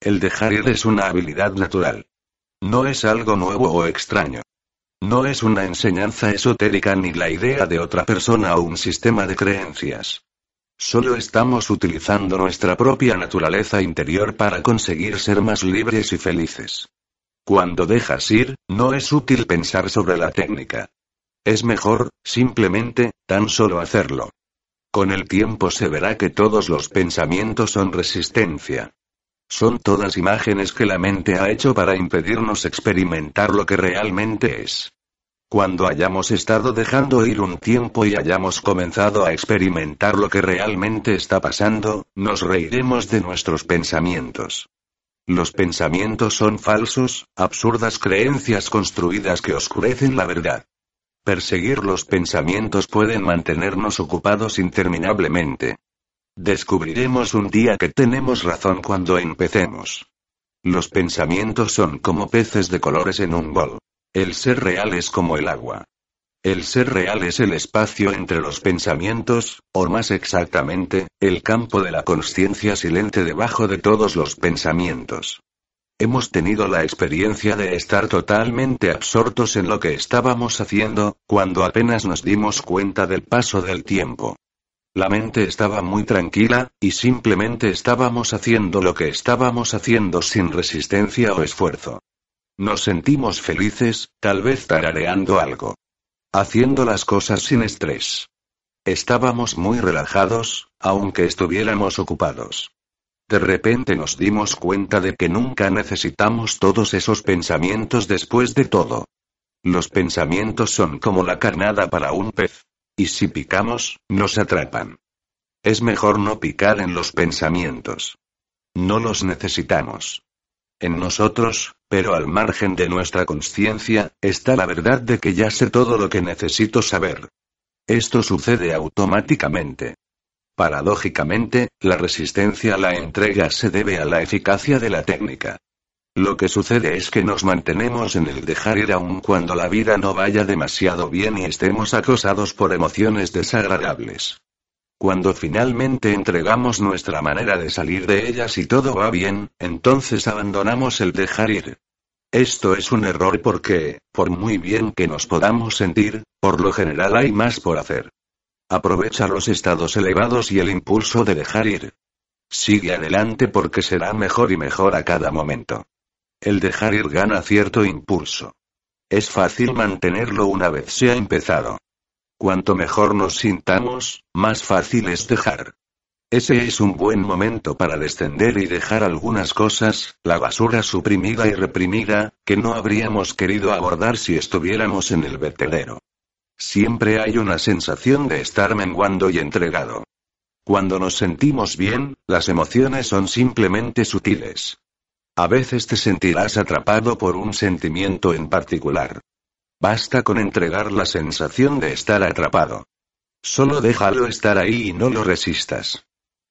El dejar ir es una habilidad natural. No es algo nuevo o extraño. No es una enseñanza esotérica ni la idea de otra persona o un sistema de creencias. Solo estamos utilizando nuestra propia naturaleza interior para conseguir ser más libres y felices. Cuando dejas ir, no es útil pensar sobre la técnica. Es mejor, simplemente, tan solo hacerlo. Con el tiempo se verá que todos los pensamientos son resistencia. Son todas imágenes que la mente ha hecho para impedirnos experimentar lo que realmente es. Cuando hayamos estado dejando ir un tiempo y hayamos comenzado a experimentar lo que realmente está pasando, nos reiremos de nuestros pensamientos. Los pensamientos son falsos, absurdas creencias construidas que oscurecen la verdad. Perseguir los pensamientos pueden mantenernos ocupados interminablemente. Descubriremos un día que tenemos razón cuando empecemos. Los pensamientos son como peces de colores en un bol. El ser real es como el agua. El ser real es el espacio entre los pensamientos, o más exactamente, el campo de la conciencia silente debajo de todos los pensamientos. Hemos tenido la experiencia de estar totalmente absortos en lo que estábamos haciendo, cuando apenas nos dimos cuenta del paso del tiempo. La mente estaba muy tranquila, y simplemente estábamos haciendo lo que estábamos haciendo sin resistencia o esfuerzo. Nos sentimos felices, tal vez tarareando algo. Haciendo las cosas sin estrés. Estábamos muy relajados, aunque estuviéramos ocupados. De repente nos dimos cuenta de que nunca necesitamos todos esos pensamientos después de todo. Los pensamientos son como la carnada para un pez. Y si picamos, nos atrapan. Es mejor no picar en los pensamientos. No los necesitamos. En nosotros, pero al margen de nuestra conciencia, está la verdad de que ya sé todo lo que necesito saber. Esto sucede automáticamente. Paradójicamente, la resistencia a la entrega se debe a la eficacia de la técnica. Lo que sucede es que nos mantenemos en el dejar ir aun cuando la vida no vaya demasiado bien y estemos acosados por emociones desagradables. Cuando finalmente entregamos nuestra manera de salir de ellas y todo va bien, entonces abandonamos el dejar ir. Esto es un error porque, por muy bien que nos podamos sentir, por lo general hay más por hacer. Aprovecha los estados elevados y el impulso de dejar ir. Sigue adelante porque será mejor y mejor a cada momento. El dejar ir gana cierto impulso. Es fácil mantenerlo una vez se ha empezado. Cuanto mejor nos sintamos, más fácil es dejar. Ese es un buen momento para descender y dejar algunas cosas, la basura suprimida y reprimida, que no habríamos querido abordar si estuviéramos en el vertedero. Siempre hay una sensación de estar menguando y entregado. Cuando nos sentimos bien, las emociones son simplemente sutiles. A veces te sentirás atrapado por un sentimiento en particular. Basta con entregar la sensación de estar atrapado. Solo déjalo estar ahí y no lo resistas.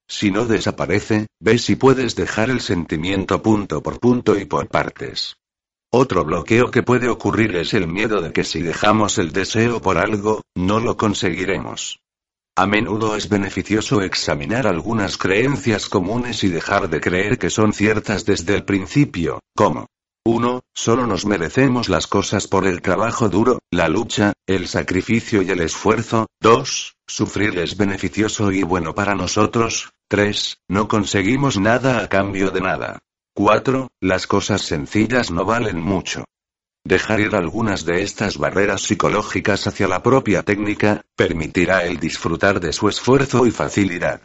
Si no desaparece, ve si puedes dejar el sentimiento punto por punto y por partes. Otro bloqueo que puede ocurrir es el miedo de que si dejamos el deseo por algo, no lo conseguiremos. A menudo es beneficioso examinar algunas creencias comunes y dejar de creer que son ciertas desde el principio, como 1. Solo nos merecemos las cosas por el trabajo duro, la lucha, el sacrificio y el esfuerzo. 2. Sufrir es beneficioso y bueno para nosotros. 3. No conseguimos nada a cambio de nada. 4. Las cosas sencillas no valen mucho. Dejar ir algunas de estas barreras psicológicas hacia la propia técnica, permitirá el disfrutar de su esfuerzo y facilidad.